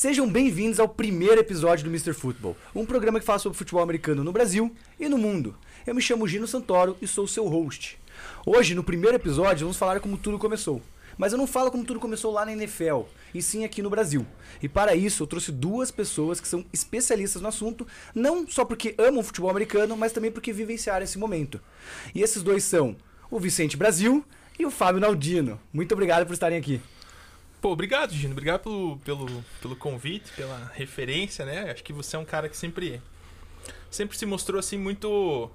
Sejam bem-vindos ao primeiro episódio do Mr. Football, um programa que fala sobre futebol americano no Brasil e no mundo. Eu me chamo Gino Santoro e sou seu host. Hoje, no primeiro episódio, vamos falar como tudo começou. Mas eu não falo como tudo começou lá na NFL, e sim aqui no Brasil. E para isso eu trouxe duas pessoas que são especialistas no assunto, não só porque amam futebol americano, mas também porque vivenciaram esse momento. E esses dois são o Vicente Brasil e o Fábio Naldino. Muito obrigado por estarem aqui. Pô, obrigado, Gino. Obrigado pelo, pelo, pelo convite, pela referência, né? Acho que você é um cara que sempre sempre se mostrou assim muito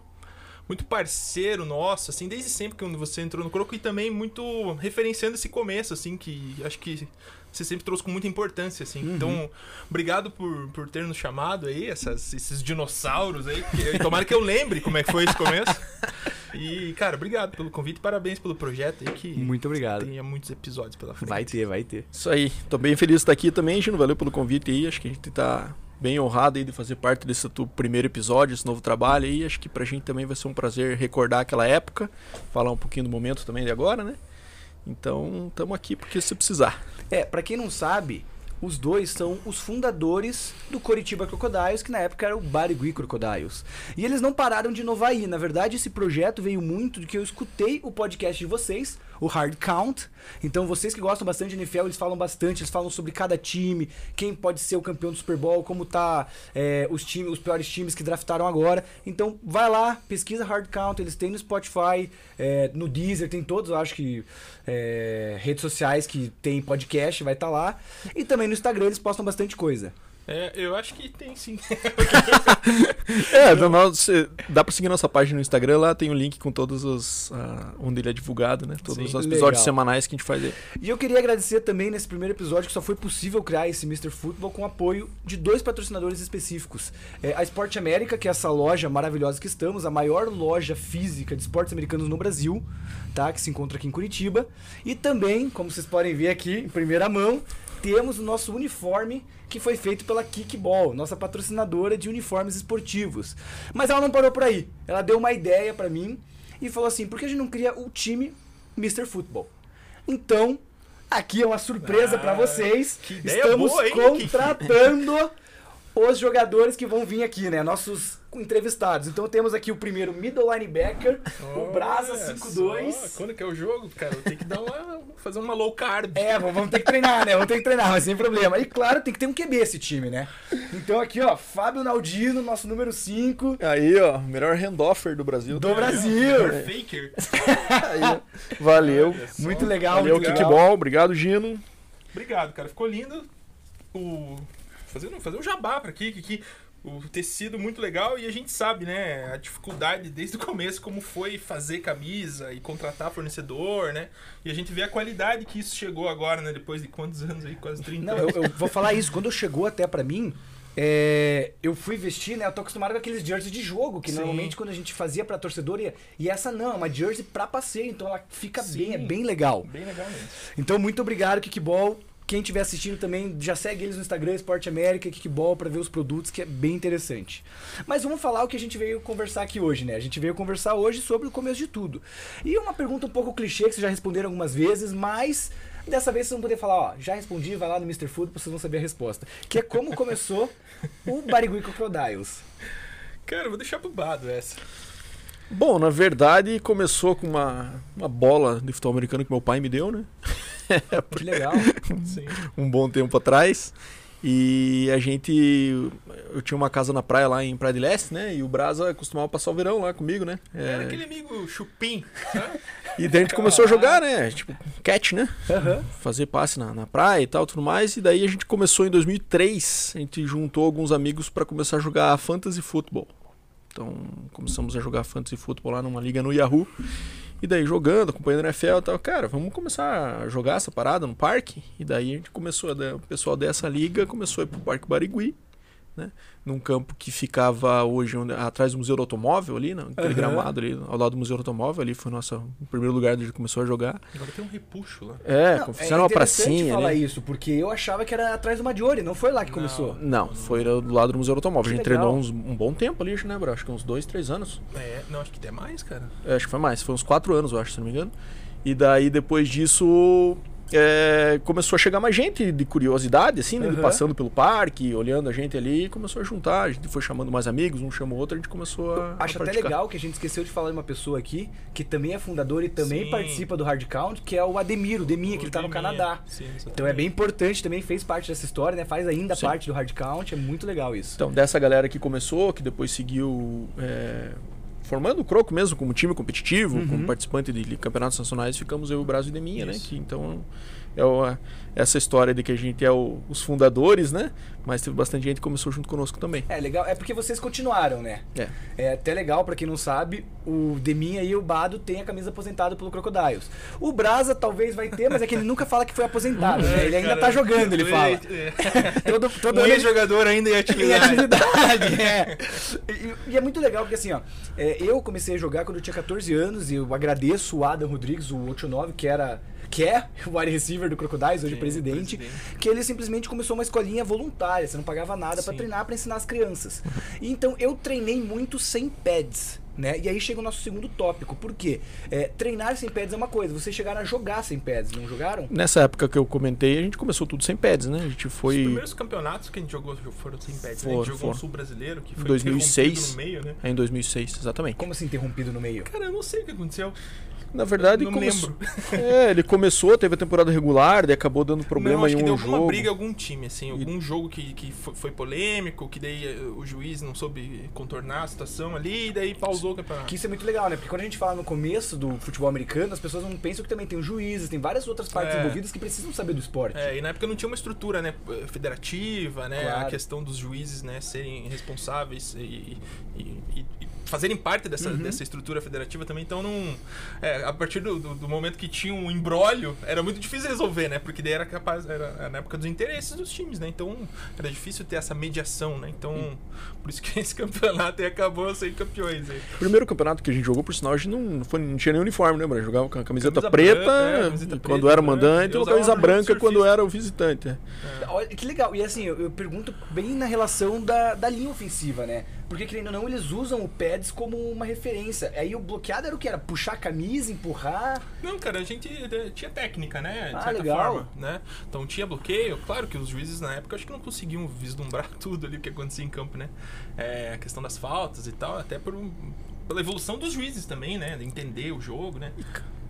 muito parceiro nosso, assim, desde sempre que você entrou no Croco e também muito referenciando esse começo, assim, que acho que você sempre trouxe com muita importância, assim. Uhum. Então, obrigado por, por ter nos chamado aí, essas, esses dinossauros aí. Que, tomara que eu lembre como é que foi esse começo. E, cara, obrigado pelo convite, parabéns pelo projeto aí, que Muito obrigado. tenha muitos episódios pela frente. Vai ter, vai ter. Isso aí. Tô bem feliz de estar aqui também, Gino. Valeu pelo convite aí. Acho que a gente tá bem honrado aí de fazer parte desse tu primeiro episódio, esse novo trabalho aí. Acho que pra gente também vai ser um prazer recordar aquela época, falar um pouquinho do momento também de agora, né? Então, estamos aqui porque se precisar. É, pra quem não sabe, os dois são os fundadores do Coritiba Crocodiles, que na época era o Barigui Crocodiles. E eles não pararam de inovar aí. Na verdade, esse projeto veio muito de que eu escutei o podcast de vocês, o Hard Count. Então, vocês que gostam bastante de NFL, eles falam bastante, eles falam sobre cada time, quem pode ser o campeão do Super Bowl, como tá é, os times, os piores times que draftaram agora. Então, vai lá, pesquisa Hard Count, eles têm no Spotify, é, no Deezer, tem todos, acho que é, redes sociais que tem podcast, vai estar lá. E também no Instagram eles postam bastante coisa. É, eu acho que tem sim. É, nosso- dá pra seguir nossa página no Instagram, lá tem o link com todos os. ah, onde ele é divulgado, né? Todos Sim. os episódios Legal. semanais que a gente faz aí. E eu queria agradecer também nesse primeiro episódio que só foi possível criar esse Mr. Football com apoio de dois patrocinadores específicos. É, a Sport América, que é essa loja maravilhosa que estamos, a maior loja física de esportes americanos no Brasil, tá? Que se encontra aqui em Curitiba. E também, como vocês podem ver aqui em primeira mão, temos o nosso uniforme que foi feito pela Kickball, nossa patrocinadora de uniformes esportivos. Mas ela não parou por aí. Ela deu uma ideia pra mim e falou assim: por que a gente não cria o time Mr. Football? Então, aqui é uma surpresa Ah, pra vocês. que Estamos boa, hein, contratando os jogadores que vão vir aqui, né? Nossos entrevistados. Então temos aqui o primeiro middle linebacker, o Brasa Olha 5-2. só, Quando que é o jogo, cara? Eu tenho que dar uma, fazer uma low carb. É, vamos ter que treinar, né? Vamos ter que treinar, mas sem problema. E claro, tem que ter um QB esse time, né? Então aqui, ó, Fábio Naldino, nosso número 5 Aí, ó, melhor handoffer do Brasil. do Brasil. Faker. Aí. Valeu. Muito legal, Valeu, muito legal. Kickball. Obrigado, Gino. Obrigado, cara. Ficou lindo. O... Fazer, fazer um jabá pra aqui, que, que o tecido muito legal e a gente sabe, né, a dificuldade desde o começo, como foi fazer camisa e contratar fornecedor, né? E a gente vê a qualidade que isso chegou agora, né? Depois de quantos anos aí? Quase 30 Não, eu, anos. eu vou falar isso. Quando chegou até pra mim, é, eu fui vestir, né? Eu tô acostumado com aqueles jerseys de jogo, que Sim. normalmente quando a gente fazia pra torcedor, ia, e essa não, é uma jersey pra passeio, então ela fica Sim. bem, é bem legal. Bem legal mesmo. Então, muito obrigado, Kickball. Quem estiver assistindo também, já segue eles no Instagram, Esporte América, Kickball, pra ver os produtos, que é bem interessante. Mas vamos falar o que a gente veio conversar aqui hoje, né? A gente veio conversar hoje sobre o começo de tudo. E uma pergunta um pouco clichê, que vocês já responderam algumas vezes, mas dessa vez vocês vão poder falar, ó, já respondi, vai lá no Mr. Food, vocês vão saber a resposta. Que é como começou o Barigui Crocodiles. Cara, eu vou deixar pro Bado essa. Bom, na verdade, começou com uma, uma bola de futebol americano que meu pai me deu, né? Que legal. Sim. um bom tempo atrás. E a gente. Eu tinha uma casa na praia lá em Praia de Leste, né? E o Brasa costumava passar o verão lá comigo, né? É, Era aquele amigo chupim, sabe? E daí a gente começou a jogar, né? Tipo, catch, né? Aham. Fazer passe na, na praia e tal, tudo mais. E daí a gente começou em 2003. A gente juntou alguns amigos para começar a jogar fantasy futebol. Então começamos a jogar fantasy futebol lá numa liga no Yahoo. E daí jogando, acompanhando a NFL e tal, cara, vamos começar a jogar essa parada no parque. E daí a gente começou, o pessoal dessa liga começou a ir pro Parque Barigui, né? Num campo que ficava hoje onde- atrás do Museu do Automóvel ali, naquele Aham. gramado ali, ao lado do Museu do Automóvel, ali foi o nosso o primeiro lugar onde a gente começou a jogar. Agora tem um repuxo lá. É, Não, fizeram uma interessante pracinha falar ali. isso, porque eu achava que era atrás do Maggiore, não foi lá que Não. começou. Não, foi do lado do Museu do Automóvel. Que a gente legal. treinou uns- um bom tempo ali, acho, né, bro? Acho que uns dois, três anos. É, não, acho que até mais, cara. É, acho que foi mais, foi uns quatro anos, eu acho, se não me engano. E daí, depois disso, é, começou a chegar mais gente de curiosidade, assim, né? Aham. Passando pelo parque, olhando a gente ali, e começou a juntar. A gente foi chamando mais amigos, um chamou outro, a gente começou a. Acho a até legal que a gente esqueceu de falar de uma pessoa aqui que também é fundador e também Sim. participa do Hard Count, que é o Ademir, o Deminha, que ele tá no. Canadá. Sim, Então é bem importante, também fez parte dessa história, né? Faz ainda Sim. parte do Hard Count, é muito legal isso. Então, dessa galera que começou, que depois seguiu é, formando o Croco mesmo como time competitivo, Uhum. como participante de campeonatos nacionais, ficamos eu, o Brasil e Deminha, né? Isso. Que, então, é o- a- essa história de que a gente é o- os fundadores, né? Mas teve bastante gente que começou junto conosco também. É legal, é porque vocês continuaram, né? É. É até legal, pra quem não sabe, o Deminha e o Bado têm a camisa aposentada pelo Crocodiles. O Brasa talvez vai ter, mas é que ele nunca fala que foi aposentado, né? Ele ainda Cara, tá jogando, ele fala. É. Todo, todo Um ex-jogador ainda em em atividade. atividade, é. E, e é muito legal porque assim, ó, é, eu comecei a jogar quando eu tinha 14 anos e eu agradeço o Adam Rodrigues, o 89, que era que é o wide receiver do Crocodiles, hoje Sim, presidente, presidente. que ele simplesmente começou uma escolinha voluntária, você não pagava nada pra Sim. treinar, pra ensinar as crianças. E então eu treinei muito sem pads. Né? E aí chega o nosso segundo tópico. Por quê? É, treinar sem pads é uma coisa, vocês chegaram a jogar sem pads, não jogaram? Nessa época que eu comentei, a gente começou tudo sem pads, né? A gente Os foi primeiros campeonatos que a gente jogou foram sem pads, né? A gente jogou foram. o Sul Brasileiro, que foi 2006. interrompido no meio, né? em 2006, exatamente. Como assim interrompido no meio? Cara, eu não sei o que aconteceu. Na verdade, lembro. É, ele começou, teve a temporada regular, daí acabou dando problema não, acho em que um deu jogo. alguma briga em algum time, assim, algum jogo que, que fo- foi polêmico, que daí eh, o juiz não soube contornar a situação ali, e daí pausou o campeonato. Que isso é muito legal, né? Porque quando a gente fala no começo do futebol americano, as pessoas não pensam que também tem os juízes, tem várias outras partes É. envolvidas que precisam saber do esporte. É, e na época não tinha uma estrutura, né, federativa, né, Claro. a questão dos juízes, né, serem responsáveis e, e- e- e fazerem parte dessa, Uhum. dessa estrutura federativa também, então não... é, a partir do, do- do momento que tinha um embrólio, era muito difícil resolver, né, porque daí era capaz, era, era na época dos interesses dos times, né, então era difícil ter essa mediação, né, então por isso que esse campeonato aí acabou sem campeões aí. O primeiro campeonato que a gente jogou, por sinal, a gente não, não, foi, não tinha nem uniforme, né, mano? Jogava com a camiseta Camisa preta branca, é, camiseta quando preta, era né? mandante ou usava camisa branca quando era o visitante. é. Olha, que legal. E assim, eu, eu pergunto bem na relação da, da linha ofensiva, né? Porque, querendo ou não, eles usam o pads como uma referência. Aí o bloqueado era o que? Era puxar a camisa, empurrar. Não, cara, a gente eh, tinha técnica, né? De Ah, certa legal. forma, né? Então tinha bloqueio. Claro que os juízes na época acho que não conseguiam vislumbrar tudo ali o que acontecia em campo, né? É, a questão das faltas e tal, até por um- pela evolução dos juízes também, né? De entender o jogo, né?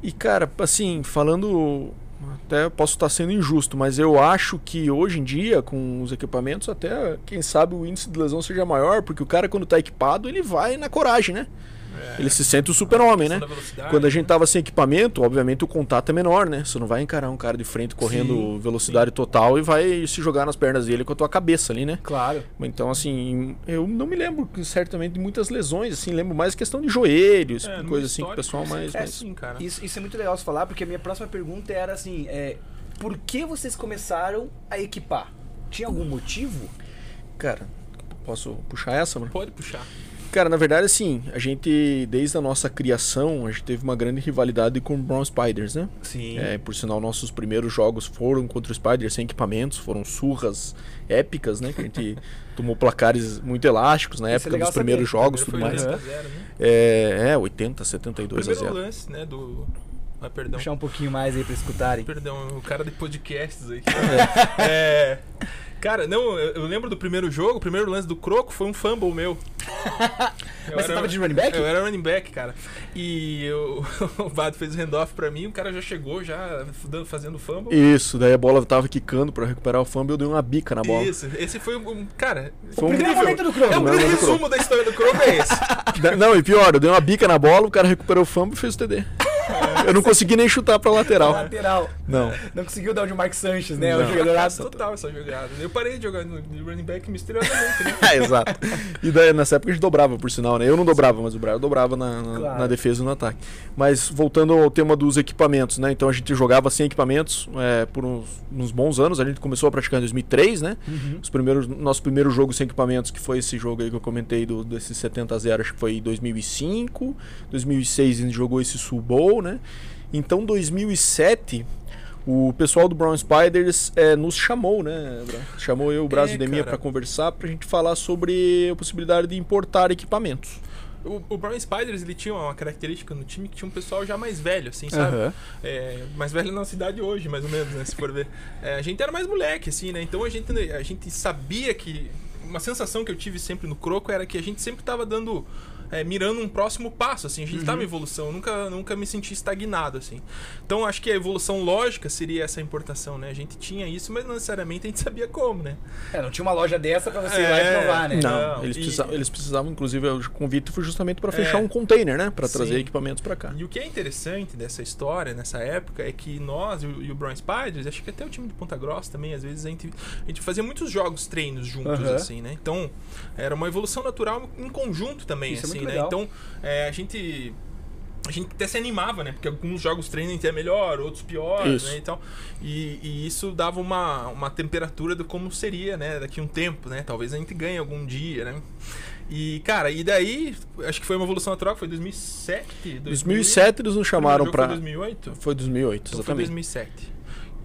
E, cara, assim, falando. Até posso estar sendo injusto, mas eu acho que hoje em dia, com os equipamentos, até quem sabe o índice de lesão seja maior, porque o cara, quando tá equipado, ele vai na coragem, né? É, Ele se sente o super-homem, né? Quando a gente né? tava sem equipamento, obviamente o contato é menor, né? Você não vai encarar um cara de frente correndo Sim, velocidade total e vai se jogar nas pernas dele com a tua cabeça ali, né? Claro. Então, assim, eu não me lembro certamente de muitas lesões, assim, lembro mais questão de joelhos, É, coisa assim que o pessoal mais. É, mais- sim, cara. Isso, isso é muito legal você falar, porque a minha próxima pergunta era assim: é, por que vocês começaram a equipar? Tinha algum motivo? Cara, posso puxar essa, mano? Pode puxar. Cara, na verdade, assim, a gente, desde a nossa criação, a gente teve uma grande rivalidade com o Brown Spiders, né? Sim. É, por sinal, nossos primeiros jogos foram contra o Spiders sem equipamentos, foram surras épicas, né? Que a gente tomou placares muito elásticos na Isso é época legal dos primeiros saber. jogos e tudo mais. foi 2 a 0, né? É, é 80, 72 a Primeiro 0. lance, né, do... Ah, perdão. Puxar um pouquinho mais aí pra escutarem. Perdão, o cara de podcasts aí. É. Cara, não, eu lembro do primeiro jogo, o primeiro lance do Croco foi um fumble meu. Eu Mas você tava de running back? Eu era running back, cara. E eu, o Vado fez o handoff pra mim, o cara já chegou, já fazendo fumble. Isso, daí a bola tava quicando pra recuperar o fumble, eu dei uma bica na bola. Isso, esse foi um. Cara, Foi um- primeiro incrível. momento do Croco. É um Primeiro grande resumo da história do Croco, é esse. Não, e pior, eu dei uma bica na bola, o cara recuperou o fumble e fez o TD. Eu não consegui nem chutar pra lateral. Lateral. Não. Não conseguiu dar o de Mark Sanches, né? O Não. jogador Fracasso total essa jogada. Eu parei de jogar no de running back misteriosamente, né? É, exato. E daí, nessa época a gente dobrava, por sinal, né? Eu não dobrava, mas o Brian dobrava na, na, Claro. na defesa e no ataque. Mas voltando ao tema dos equipamentos, né? Então a gente jogava sem equipamentos é, por uns, uns bons anos. A gente começou a praticar em 2003, né? Uhum. Os primeiros, nosso primeiro jogo sem equipamentos, que foi esse jogo aí que eu comentei do, desse 70 a 0, acho que foi em 2005. 2006 a gente jogou esse Bowl, né? Então 2007 o pessoal do Brown Spiders é, nos chamou, né? Chamou eu, o Brasil É, Demia, para conversar, pra gente falar sobre a possibilidade de importar equipamentos. O, o Brown Spiders, ele tinha uma característica no time que tinha um pessoal já mais velho, assim, sabe? Aham. É, mais velho na cidade hoje, mais ou menos, né? Se for ver. É, a gente era mais moleque, assim, né? Então a gente, a gente sabia que. Uma sensação que eu tive sempre no Croco era que a gente sempre tava dando. É, mirando um próximo passo, assim, a gente tava em evolução, eu nunca, nunca me senti estagnado, assim. Então acho que a evolução lógica seria essa importação, né? A gente tinha isso, mas não necessariamente a gente sabia como, né? É, não tinha uma loja dessa pra você ir É, lá e provar, né? Não, Não, eles, e- precisavam, eles precisavam, inclusive, o convite foi justamente para fechar É. um container, né? Para trazer Sim. equipamentos para cá. E o que é interessante dessa história, nessa época, é que nós e o, e o Brown Spiders, acho que até o time de Ponta Grossa também, às vezes a gente, a gente fazia muitos jogos, treinos juntos, Aham. assim, né? Então, era uma evolução natural em conjunto também, Isso é assim, né? legal. Então, é, a gente. A gente até se animava, né? Porque alguns jogos gente é melhor, outros pior, Isso. né? E, tal. E, e isso dava uma, uma temperatura do como seria, né? Daqui a um tempo, né? Talvez a gente ganhe algum dia, né? E, cara, e daí, acho que foi uma evolução natural, foi 2007? 2007 eles nos chamaram para para 2008? Foi 2008, Então foi exatamente. 2007.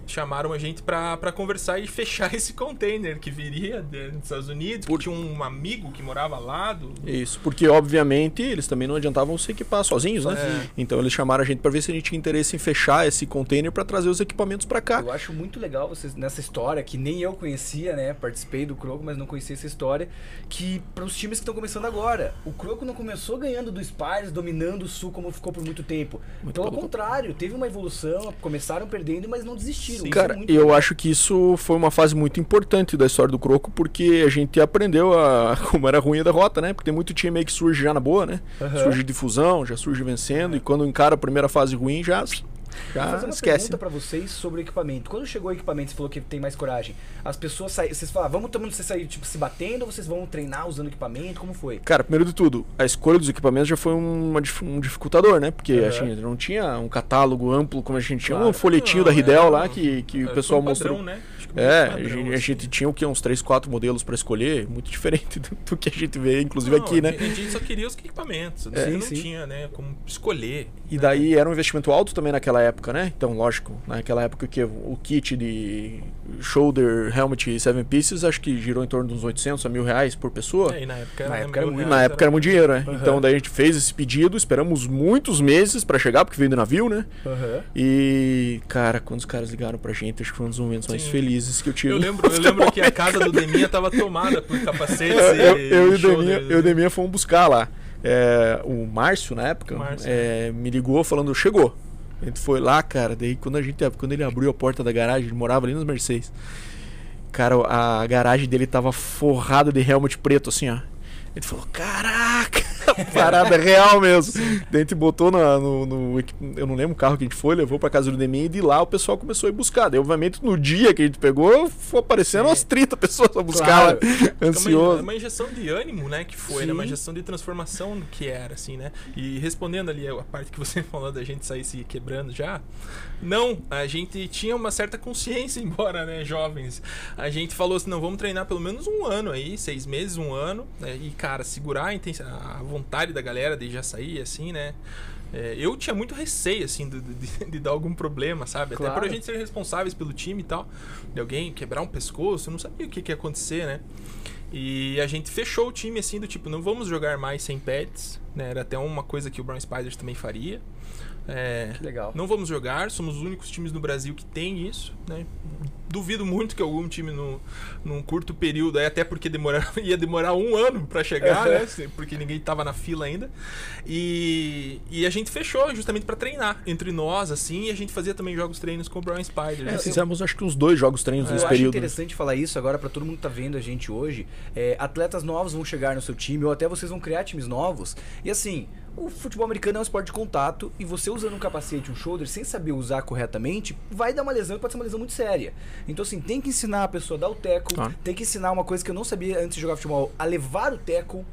Chamaram a gente pra, pra conversar e fechar esse container que viria de- dos Estados Unidos. Por- Porque tinha um amigo que morava lá do. Isso, porque obviamente eles também não adiantavam se equipar sozinhos, né? Sozinho. Então eles chamaram a gente para ver se a gente tinha interesse em fechar esse container para trazer os equipamentos para cá. Eu acho muito legal vocês nessa história, que nem eu conhecia, né? Participei do Croco, mas não conhecia essa história. Que para os times que estão começando agora, o Croco não começou ganhando do Spires, dominando o Sul como ficou por muito tempo. Muito pelo contrário, teve uma evolução, começaram perdendo, mas não desistiram. Sim. É Cara, muito eu legal. acho que isso foi uma fase muito importante da história do Croco, porque a gente aprendeu a como era ruim a derrota, né? Porque tem muito time aí que surge já na boa, né? Aham. Surge de fusão, já surge vencendo, e quando encara a primeira fase ruim, já, Vou já fazer uma esquece. pergunta pra vocês sobre o equipamento. Quando chegou o equipamento, você falou que tem mais coragem. As pessoas saíram, vocês falaram, vamos todo mundo vocês sair tipo se batendo ou vocês vão treinar usando equipamento? Como foi? Cara, primeiro de tudo, a escolha dos equipamentos já foi uma um dificultador, né? Porque Aham. a gente não tinha um catálogo amplo como a gente tinha, Claro. um folhetinho Não, da Ridel é, lá que, que o Foi pessoal um padrão, mostrou. né? Acho que É, muito a padrão, gente, a assim. gente tinha o que? Uns 3, 4 modelos pra escolher, muito diferente do, do que a gente vê, inclusive Não, aqui, né? A gente só queria os equipamentos. É, É, não sim. tinha, né? Como escolher. E né? daí era um investimento alto também naquela época, né? Então, lógico, naquela época que o kit de shoulder, helmet e seven pieces, acho que girou em torno de uns 800 a mil reais por pessoa. É, e na época, Na era época era muito- Na época era muito dinheiro, né? Aham. Então daí a gente fez esse pedido, esperamos muitos meses pra chegar, porque veio do navio, né? Aham. E, cara, quando os caras ligaram pra gente, acho que foi um dos momentos mais Sim. Que eu. Eu lembro, eu lembro que a casa do Deminha tava tomada por capacetes eu, eu, e, eu e o shoulders, Deminha, eu e Deminha fomos buscar lá. É, o Márcio, na época, Márcio. é, me ligou falando, chegou. A gente foi lá, cara, daí quando, a gente, quando ele abriu a porta da garagem, ele morava ali nos Mercedes. Cara, a garagem dele tava forrada de helmet preto, assim, ó. Ele falou, caraca, parada real mesmo. Daí a gente botou na- no, no Eu não lembro o carro que a gente foi, levou pra casa do Demin e de lá o pessoal começou a ir buscar. Daí, obviamente, no dia que a gente pegou, foi aparecendo Sim. umas 30 pessoas a buscar Claro. lá, É uma- ansioso. Uma injeção de ânimo, né? Que foi, né? Uma injeção de transformação que era, assim, né? E respondendo ali a parte que você falou da gente sair se quebrando já. Não, a gente tinha uma certa consciência, embora, né, jovens. A gente falou assim, não, vamos treinar pelo menos um ano aí, seis meses, um ano. né, e, cara, segurar a, intensi- a vontade da galera de já sair, assim, né? É, eu tinha muito receio, assim, de, de- de dar algum problema, sabe? Até Claro. por a gente ser responsáveis pelo time e tal. De alguém quebrar um pescoço, eu não sabia o que, que ia acontecer, né? E a gente fechou o time assim, do tipo, não vamos jogar mais sem pads, né? Era até uma coisa que o Brown Spiders também faria. É, Que legal. não vamos jogar, somos os únicos times no Brasil que tem isso, né? Duvido muito que algum time no, num curto período, aí até porque demorar, ia demorar um ano pra chegar, né? Porque ninguém tava na fila ainda. E, e a gente fechou justamente pra treinar entre nós, assim, e a gente fazia também jogos treinos com o Brown Spiders. É, assim. fizemos acho que uns dois jogos treinos Eu nesse acho período. interessante falar isso agora pra todo mundo que tá vendo a gente hoje. É, atletas novos vão chegar no seu time ou até vocês vão criar times novos. E assim, o futebol americano é um esporte de contato e você usando um capacete, um shoulder, sem saber usar corretamente, vai dar uma lesão e pode ser uma lesão muito séria. Então assim, tem que ensinar a pessoa a dar o teco, Claro. tem que ensinar uma coisa que eu não sabia antes de jogar futebol, a levar o teco.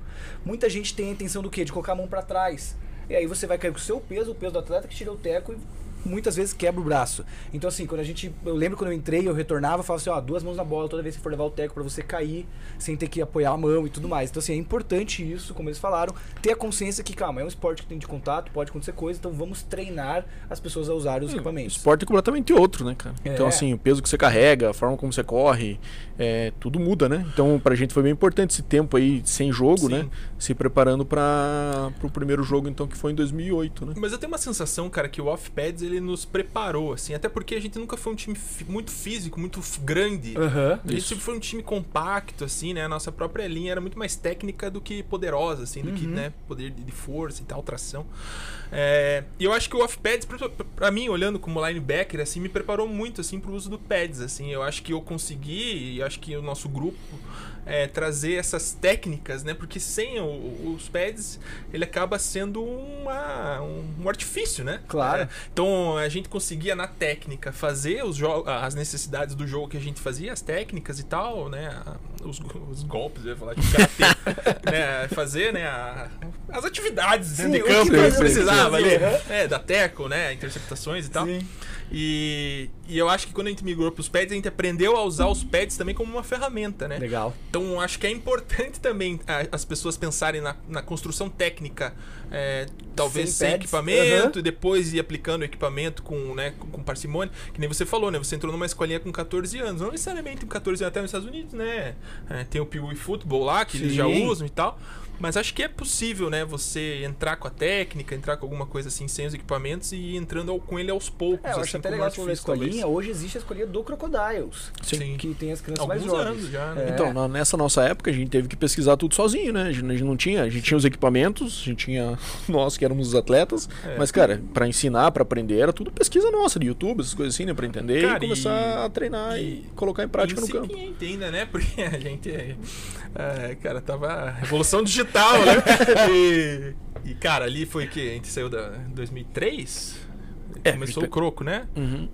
Muita gente tem a intenção do quê? De colocar a mão pra trás. E aí você vai cair com o seu peso, o peso do atleta que tirou o teco e muitas vezes quebra o braço. Então, assim, quando a gente. Eu lembro quando eu entrei, eu retornava, eu falava assim, ó, duas mãos na bola toda vez que for levar o teco pra você cair, sem ter que apoiar a mão e tudo mais. Então, assim, é importante isso, como eles falaram, ter a consciência que, calma, é um esporte que tem de contato, pode acontecer coisa, então vamos treinar as pessoas a usar os O equipamentos. esporte é completamente outro, né, cara? É. Então, assim, o peso que você carrega, a forma como você corre, é, tudo muda, né? Então, pra gente foi bem importante esse tempo aí sem jogo, Sim. né? Se preparando para pro primeiro jogo, então, que foi em 2008, né? Mas eu tenho uma sensação, cara, que o Off-Pads ele nos preparou, assim, até porque a gente nunca foi um time muito físico, muito grande. Aham. A gente Isso. sempre foi um time compacto, assim, né? A nossa própria linha era muito mais técnica do que poderosa, assim, do que, Uhum. né, poder de de força e tal, tração. É, e eu acho que o off-pads, pra, pra mim, olhando como linebacker, assim, me preparou muito, assim, pro uso do pads, assim. Eu acho que eu consegui, e acho que o nosso grupo, é, trazer essas técnicas, né? Porque sem o- os pads, ele acaba sendo uma, um, um artifício, né? Claro. É, então a gente conseguia na técnica fazer os as necessidades do jogo que a gente fazia, as técnicas e tal, né? Os, os golpes, eu ia falar de karatê, né? Fazer, né? a- as atividades Sim, de campo que precisava ali, fazer, é, da teco, né? Interceptações e tal. Sim. E, e eu acho que quando a gente migrou para os pads, a gente aprendeu a usar os pads também como uma ferramenta, né? Legal. Então acho que é importante também a- as pessoas pensarem na, na construção técnica, é, talvez Sem sem, equipamento, e depois ir aplicando o equipamento com, né, com, com parcimônia. Que nem você falou, né? Você entrou numa escolinha com 14 anos. Não necessariamente com 14 anos até nos Estados Unidos, né? É, tem o Pee Wee Football lá, que eles já Sim. usam e tal. Mas acho que é possível, né? Você entrar com a técnica, entrar com alguma coisa assim, sem os equipamentos e ir entrando ao- com ele aos poucos. É, eu acho assim, até legal você escolinha. Hoje existe a escolinha do Crocodiles. Sim. Que tem as crianças mais Alguns jovens. anos já, né? É. Então, na- nessa nossa época, a gente teve que pesquisar tudo sozinho, né? A gente, a gente não tinha, a gente tinha os equipamentos, a gente tinha nós que éramos os atletas, É. mas, cara, pra ensinar, pra aprender, era tudo pesquisa nossa, de YouTube, essas coisas assim, né? Pra entender Cara, e começar e- a treinar e, e- colocar em prática no campo. Ainda, né? Porque a gente, é, cara, tava revolução digital, né? E, e, cara, ali foi que a gente saiu da 2003. É, Começou o Croco, né? Uhum.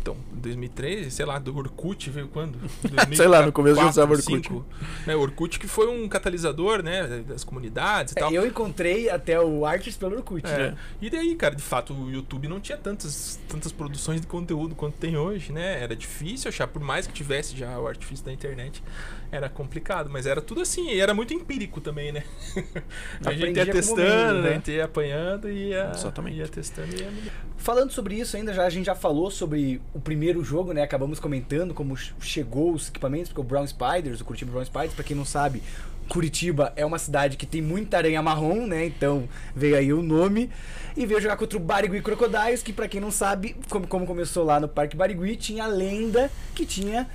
Então, 2003, sei lá, do Orkut veio quando? Sei lá, no começo já usava Orkut. 2005, Né? O Orkut que foi um catalisador, né? Das comunidades e É, tal. eu encontrei até o Artes pelo Orkut. É. né? E daí, cara, de fato, o YouTube não tinha tantas, tantas produções de conteúdo quanto tem hoje, né? Era difícil achar, por mais que tivesse já o artifício da internet, era complicado, mas era tudo assim, e era muito empírico também, né? a gente ia testando, momento, né? né? A gente ia apanhando e ia, Exatamente. ia testando e ia. Falando sobre isso ainda, já, a gente já falou sobre o primeiro jogo, né? Acabamos comentando como ch- chegou os equipamentos, porque o Brown Spiders, o Curitiba Brown Spiders, pra quem não sabe, Curitiba é uma cidade que tem muita aranha marrom, né? Então veio aí o nome. E veio jogar contra o Barigui Crocodiles, que pra quem não sabe, como, como começou lá no Parque Barigui, tinha a lenda que tinha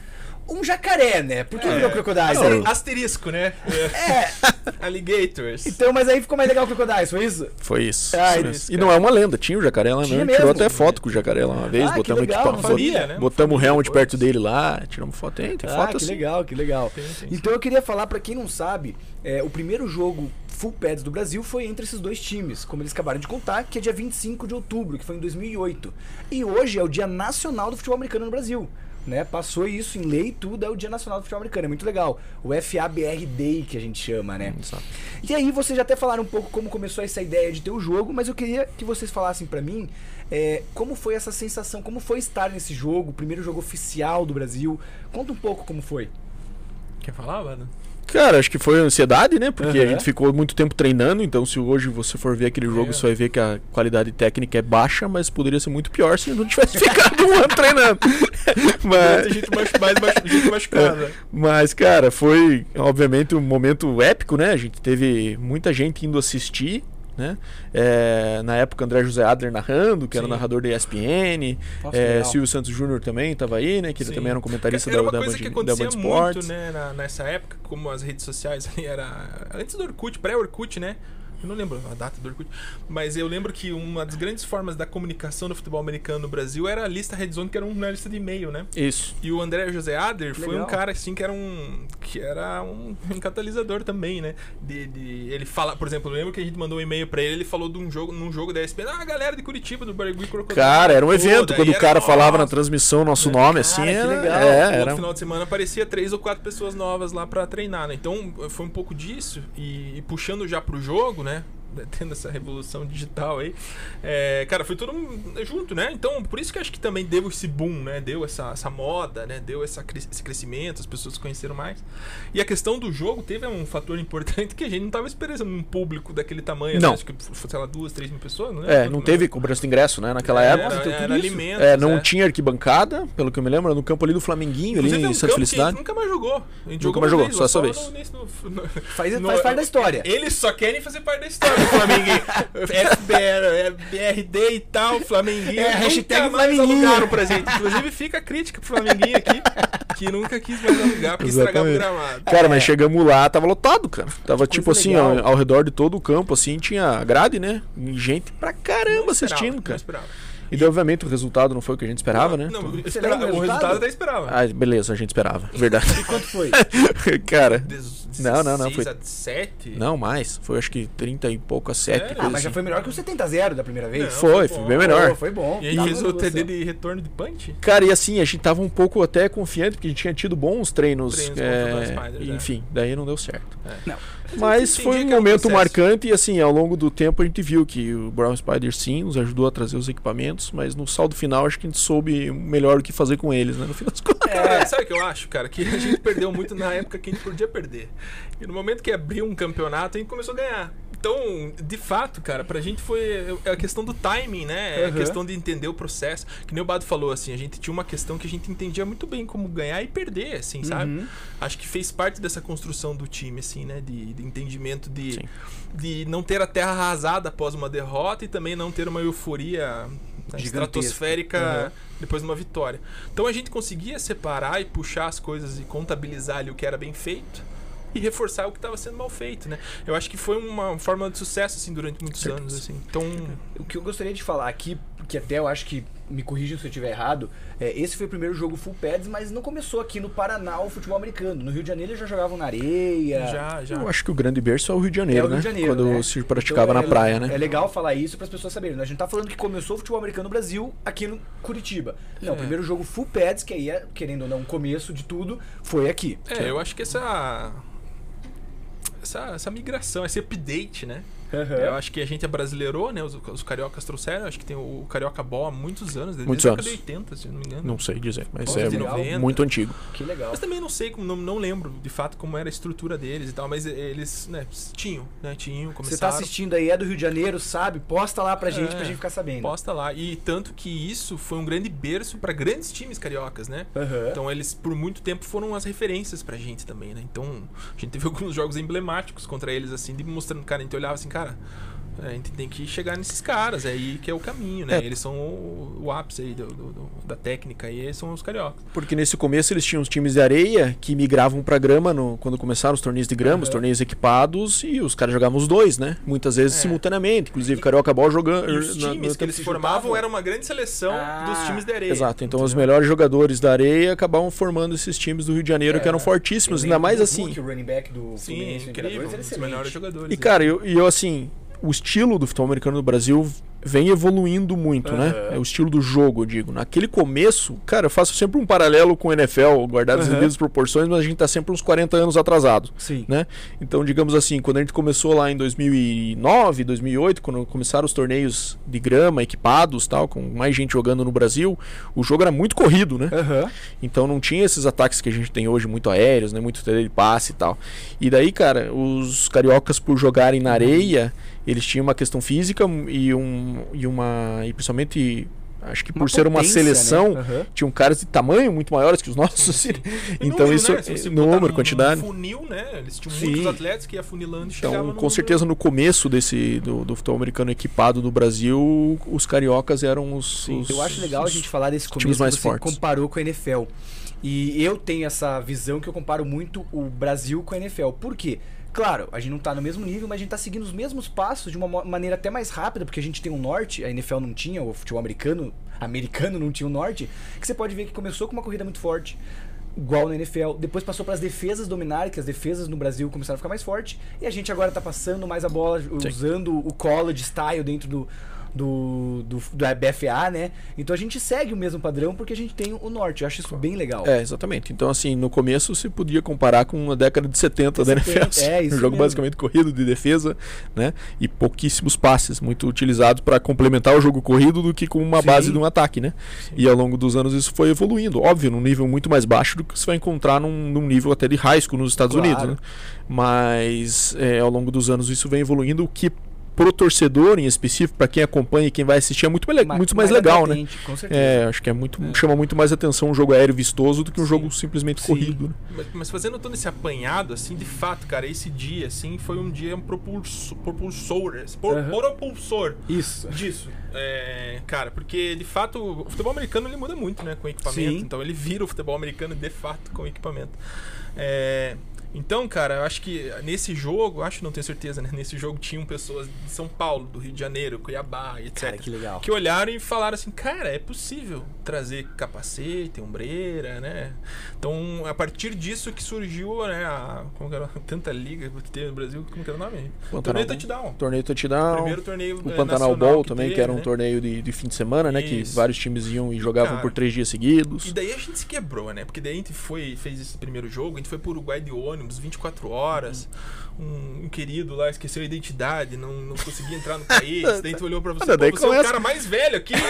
um jacaré, né? Por que virou Crocodiles? Não, Aí- Asterisco, né? É, Alligators. então, mas aí ficou mais legal o Crocodiles, foi isso? Foi isso. Ah, Isso e não é uma lenda, tinha o jacaré lá Tinha mesmo. Tirou até foto com o jacaré lá uma vez, Ah, botamos legal, não sabia. Família, né? Botamos o depois. perto dele lá, tiramos foto. Tem, tem Ah, foto que assim. legal, que legal. Tem, tem. Então eu queria falar pra quem não sabe, é, o primeiro jogo full pads do Brasil foi entre esses dois times, como eles acabaram de contar, que é dia 25 de outubro, que foi em 2008. E hoje é o Dia Nacional do Futebol Americano no Brasil. Né? Passou isso em lei e tudo, é o Dia Nacional do Futebol Americano, é muito legal. O FABR Day que a gente chama, né? Exato. E aí vocês já até falaram um pouco como começou essa ideia de ter o jogo, mas eu queria que vocês falassem pra mim é, como foi essa sensação, como foi estar nesse jogo, o primeiro jogo oficial do Brasil. Conta um pouco como foi. Quer falar, mano? Cara, acho que foi ansiedade, né? Porque a Aham. gente ficou muito tempo treinando, então se hoje você for ver aquele jogo, É. você vai ver que a qualidade técnica é baixa, mas poderia ser muito pior se não tivesse ficado um ano treinando. mas, gente machu- mais machu- gente machucada. mas, cara, foi obviamente um momento épico, né? A gente teve muita gente indo assistir. Né? É, na época André José Adler narrando, que era o Sim. narrador da ESPN, Nossa, é. Silvio Santos Júnior também estava aí, né? Que ele Sim. também era um comentarista era da, da, coisa que da acontecia Band Sports. muito, né, na- nessa época, como as redes sociais ali era antes do Orkut, pré-Orkut, né? Eu não lembro a data do Orkut, mas eu lembro que uma das grandes formas da comunicação do futebol americano no Brasil era a lista Red Zone, que era uma lista de e-mail, né? Isso. E o André José Ader foi um cara assim que era um que era um, um catalisador também, né? De, de- ele fala, por exemplo, eu lembro que a gente mandou um e-mail pra ele, ele falou de um jogo, num jogo da ESPN, ah, a galera de Curitiba do Barigui Crocodile. Cara, era um evento. daí Quando o cara falava na nossa, transmissão nosso nome, assim, que era, legal. é, no era, final de semana aparecia três ou quatro pessoas novas lá pra treinar, né? Então foi um pouco disso e, e puxando já pro jogo, né? Né, tendo essa revolução digital aí. É, cara, foi tudo junto, né? Então, por isso que acho que também deu esse boom, né? Deu essa, essa moda, né? Deu essa, esse crescimento, as pessoas conheceram mais. E a questão do jogo teve um fator importante que a gente não tava esperando um público daquele tamanho, Não. né? Acho que sei lá, duas, três mil pessoas, não É, não teve cobrança de ingresso, né? Naquela Era, época. era isso. alimentos, É, não é. tinha arquibancada, pelo que eu me lembro, era no campo ali do Flamenguinho, ali Inclusive, é em um Santa Felicidade. nunca mais jogou. A gente Nunca jogou mais jogou, vez, só essa vez. no- no- Faz, no- faz parte da história. Eles só querem fazer parte da história Flamenguinho. FBR, é BRD e tal, Flamenguinho. É, hashtag Flamenguinho. alugaram pra gente. Inclusive fica a crítica pro Flamenguinho aqui, que nunca quis mais alugar, porque estragava o gramado. Cara, É. mas chegamos lá, tava lotado, cara. Tava tipo assim, legal. ao, redor de todo o campo, assim, tinha grade, né? Gente pra Não caramba esperava, assistindo, não cara. esperava. E daí, obviamente, o resultado não foi o que a gente esperava, né? Não, Então- lembra o o resultado até esperava. Ah, beleza, a gente esperava. Verdade. E quanto foi? cara, Des- Não, não, não, 16 foi- a 7? não mais. Foi acho que 30 e pouco a 7. Sério? Ah, mas já foi melhor que o 70 a 0 da primeira vez. Não, Foi, foi foi bom. bem melhor. Pô, foi bom. E aí fez o TD de retorno de punch? Cara, e assim, a gente tava um pouco até confiante, porque a gente tinha tido bons treinos. Treinos é, Spiders, é. enfim, daí não deu certo. Não. Mas foi um um momento processo. marcante e assim, ao longo do tempo a gente viu que o Brown Spider sim nos ajudou a trazer os equipamentos, mas no saldo final acho que a gente soube melhor o que fazer com eles, né? No fim das contas. Cara, sabe o que eu acho, cara? Que a gente perdeu muito na época que a gente podia perder. E no momento que abriu um campeonato, a gente começou a ganhar. Então, de fato, cara, pra gente foi é a questão do timing, né? É a Uhum. questão de entender o processo. Que nem o Bado falou, assim, a gente tinha uma questão que a gente entendia muito bem como ganhar e perder, assim, sabe? Uhum. Acho que fez parte dessa construção do time, assim, né? De, de entendimento de, Sim. de não ter a terra arrasada após uma derrota e também não ter uma euforia né, Gigantesca. estratosférica Uhum. depois de uma vitória. Então a gente conseguia separar e puxar as coisas e contabilizar ali o que era bem feito e reforçar o que estava sendo mal feito, né? Eu acho que foi uma forma de sucesso assim durante muitos Certeza. anos assim. Então, O que eu gostaria de falar aqui, que até eu acho que me corrijam se eu estiver errado, é, esse foi o primeiro jogo full pads, mas não começou aqui no Paraná o futebol americano. No Rio de Janeiro eles já jogavam na areia. já já Eu acho que o grande berço é o Rio de É Janeiro, o Rio né? de Janeiro, Quando né? se praticava Então, na é- praia, né? É legal falar isso para as pessoas saberem. A gente tá falando que começou o futebol americano no Brasil aqui no Curitiba. Não, É. o primeiro jogo full pads, que aí é, querendo ou não, o começo de tudo, foi aqui. É, eu acho que essa essa, essa migração, esse update, né? Eu acho que a gente abrasileirou, né? Os, os cariocas trouxeram. Eu acho que tem o Carioca Ball há muitos anos, desde Muitos a década anos. de 80, se eu não me engano. Não sei dizer, mas é de 90. muito antigo. Que legal. Mas também não sei, como, não, não lembro de fato como era a estrutura deles e tal, mas eles, né, tinham, né? Tinham, Você tá começaram. assistindo aí, é do Rio de Janeiro, sabe? Posta lá pra gente, É, pra gente ficar sabendo. Posta lá. E tanto que isso foi um grande berço para grandes times cariocas, né? Aham. Então eles por muito tempo foram as referências pra gente também, né? Então a gente teve alguns jogos emblemáticos contra eles, assim, de mostrando, cara, a gente olhava assim, cara. Yeah. A gente tem que chegar nesses caras, é aí que é o caminho, né? É. Eles são o, o ápice aí do- do- do- da técnica e são os cariocas. Porque nesse começo eles tinham os times de areia que migravam pra grama no- quando começaram os torneios de grama, os Aham. torneios equipados, e os caras jogavam os dois, né? Muitas vezes É. simultaneamente, inclusive Carioca Ball jogando. E os na- times no- que eles se formavam juntavam? era uma grande seleção Ah, dos times de areia. Exato, então os Entendeu? melhores jogadores da areia acabavam formando esses times do Rio de Janeiro que eram É, fortíssimos, ainda mais assim. Hulk, o running back do Sim, Fluminense no incrível, um era dos excelente. melhores jogadores. E né? cara, eu, e eu assim, o estilo do futebol americano no Brasil vem evoluindo muito, né? Aham. É o estilo do jogo, eu digo. Naquele começo, cara, eu faço sempre um paralelo com o NFL, guardado as Aham. devidas proporções, mas a gente tá sempre uns 40 anos atrasado. Sim. né? Então, digamos assim, quando a gente começou lá em 2009, 2008, quando começaram os torneios de grama equipados, tal, com mais gente jogando no Brasil, o jogo era muito corrido, né? Aham. Então não tinha esses ataques que a gente tem hoje muito aéreos, né, muito de passe e tal. E daí, cara, os cariocas por jogarem na areia, eles tinham uma questão física e um e uma e principalmente acho que por Uma ser uma potência, seleção, né? Aham. tinham caras de tamanho muito maiores que os nossos. Sim. E então número, isso né? Número, num- quantidade. num funil, né? Eles tinham Sim. muitos atletas que ia funilando e Então, no com número- certeza no começo desse do, do futebol americano equipado do Brasil, os cariocas eram os, Sim. os- Eu acho legal a gente falar desse times começo mais que você fortes. comparou com a NFL. E eu tenho essa visão que eu comparo muito o Brasil com a NFL. Por quê? Claro, a gente não tá no mesmo nível, mas a gente tá seguindo os mesmos passos de uma maneira até mais rápida, porque a gente tem um norte, a NFL não tinha, o futebol americano, americano não tinha o norte, que você pode ver que começou com uma corrida muito forte. Igual na NFL, depois passou para as defesas dominarem, que as defesas no Brasil começaram a ficar mais fortes, e a gente agora tá passando mais a bola, usando o college style dentro do, do, do, do BFA, né? Então a gente segue o mesmo padrão porque a gente tem o norte. Eu acho isso bem legal. É, exatamente. Então, assim, no começo se podia comparar com a década de 70 da 70, NFL. é, isso um jogo mesmo. basicamente corrido de defesa, né? E pouquíssimos passes, muito utilizados para complementar o jogo corrido do que como uma Sim. base de um ataque, né? E ao longo dos anos isso foi evoluindo, óbvio, num nível muito mais baixo do que você vai encontrar num, num nível até de high school nos Estados Claro. Unidos, né? Mas é, ao longo dos anos isso vem evoluindo, o que pro torcedor em específico, para quem acompanha e quem vai assistir, é muito, mais muito mais, legal, né? atraente, Com certeza. É, acho que é muito, É. chama muito mais atenção um jogo aéreo vistoso do que um Sim. jogo simplesmente Sim. corrido. né? Mas, mas fazendo todo esse apanhado, assim, de fato, cara, esse dia, assim, foi um dia propulso, propulsor, assim, por- Aham. propulsor Isso. disso. É, cara, porque de fato o futebol americano ele muda muito, né, com equipamento. Sim. Então ele vira o futebol americano de fato com equipamento. É, então, cara, eu acho que nesse jogo, acho não tenho certeza, né? Nesse jogo tinham pessoas de São Paulo, do Rio de Janeiro, Cuiabá, etc. Cara, que legal. que olharam e falaram assim, cara, é possível trazer capacete, ombreira, né? Então, a partir disso que surgiu, né, a, como que era, tanta liga que tem no Brasil, como que era o nome? Pantanal Torneio. Touchdown. Torneio touchdown. Primeiro torneio o eh, Pantanal Bowl que também, que teve, era um né? torneio de, de fim de semana, né? Que Isso. vários times iam e jogavam Cara, por três dias seguidos. E daí a gente se quebrou, né? Porque daí a gente foi, fez esse primeiro jogo, a gente foi pro Uruguai de ônibus, 24 horas. Um, um querido lá esqueceu a identidade, não, não conseguia entrar no país. daí gente olhou pra você, Ah, pô, você é o cara mais velho aqui.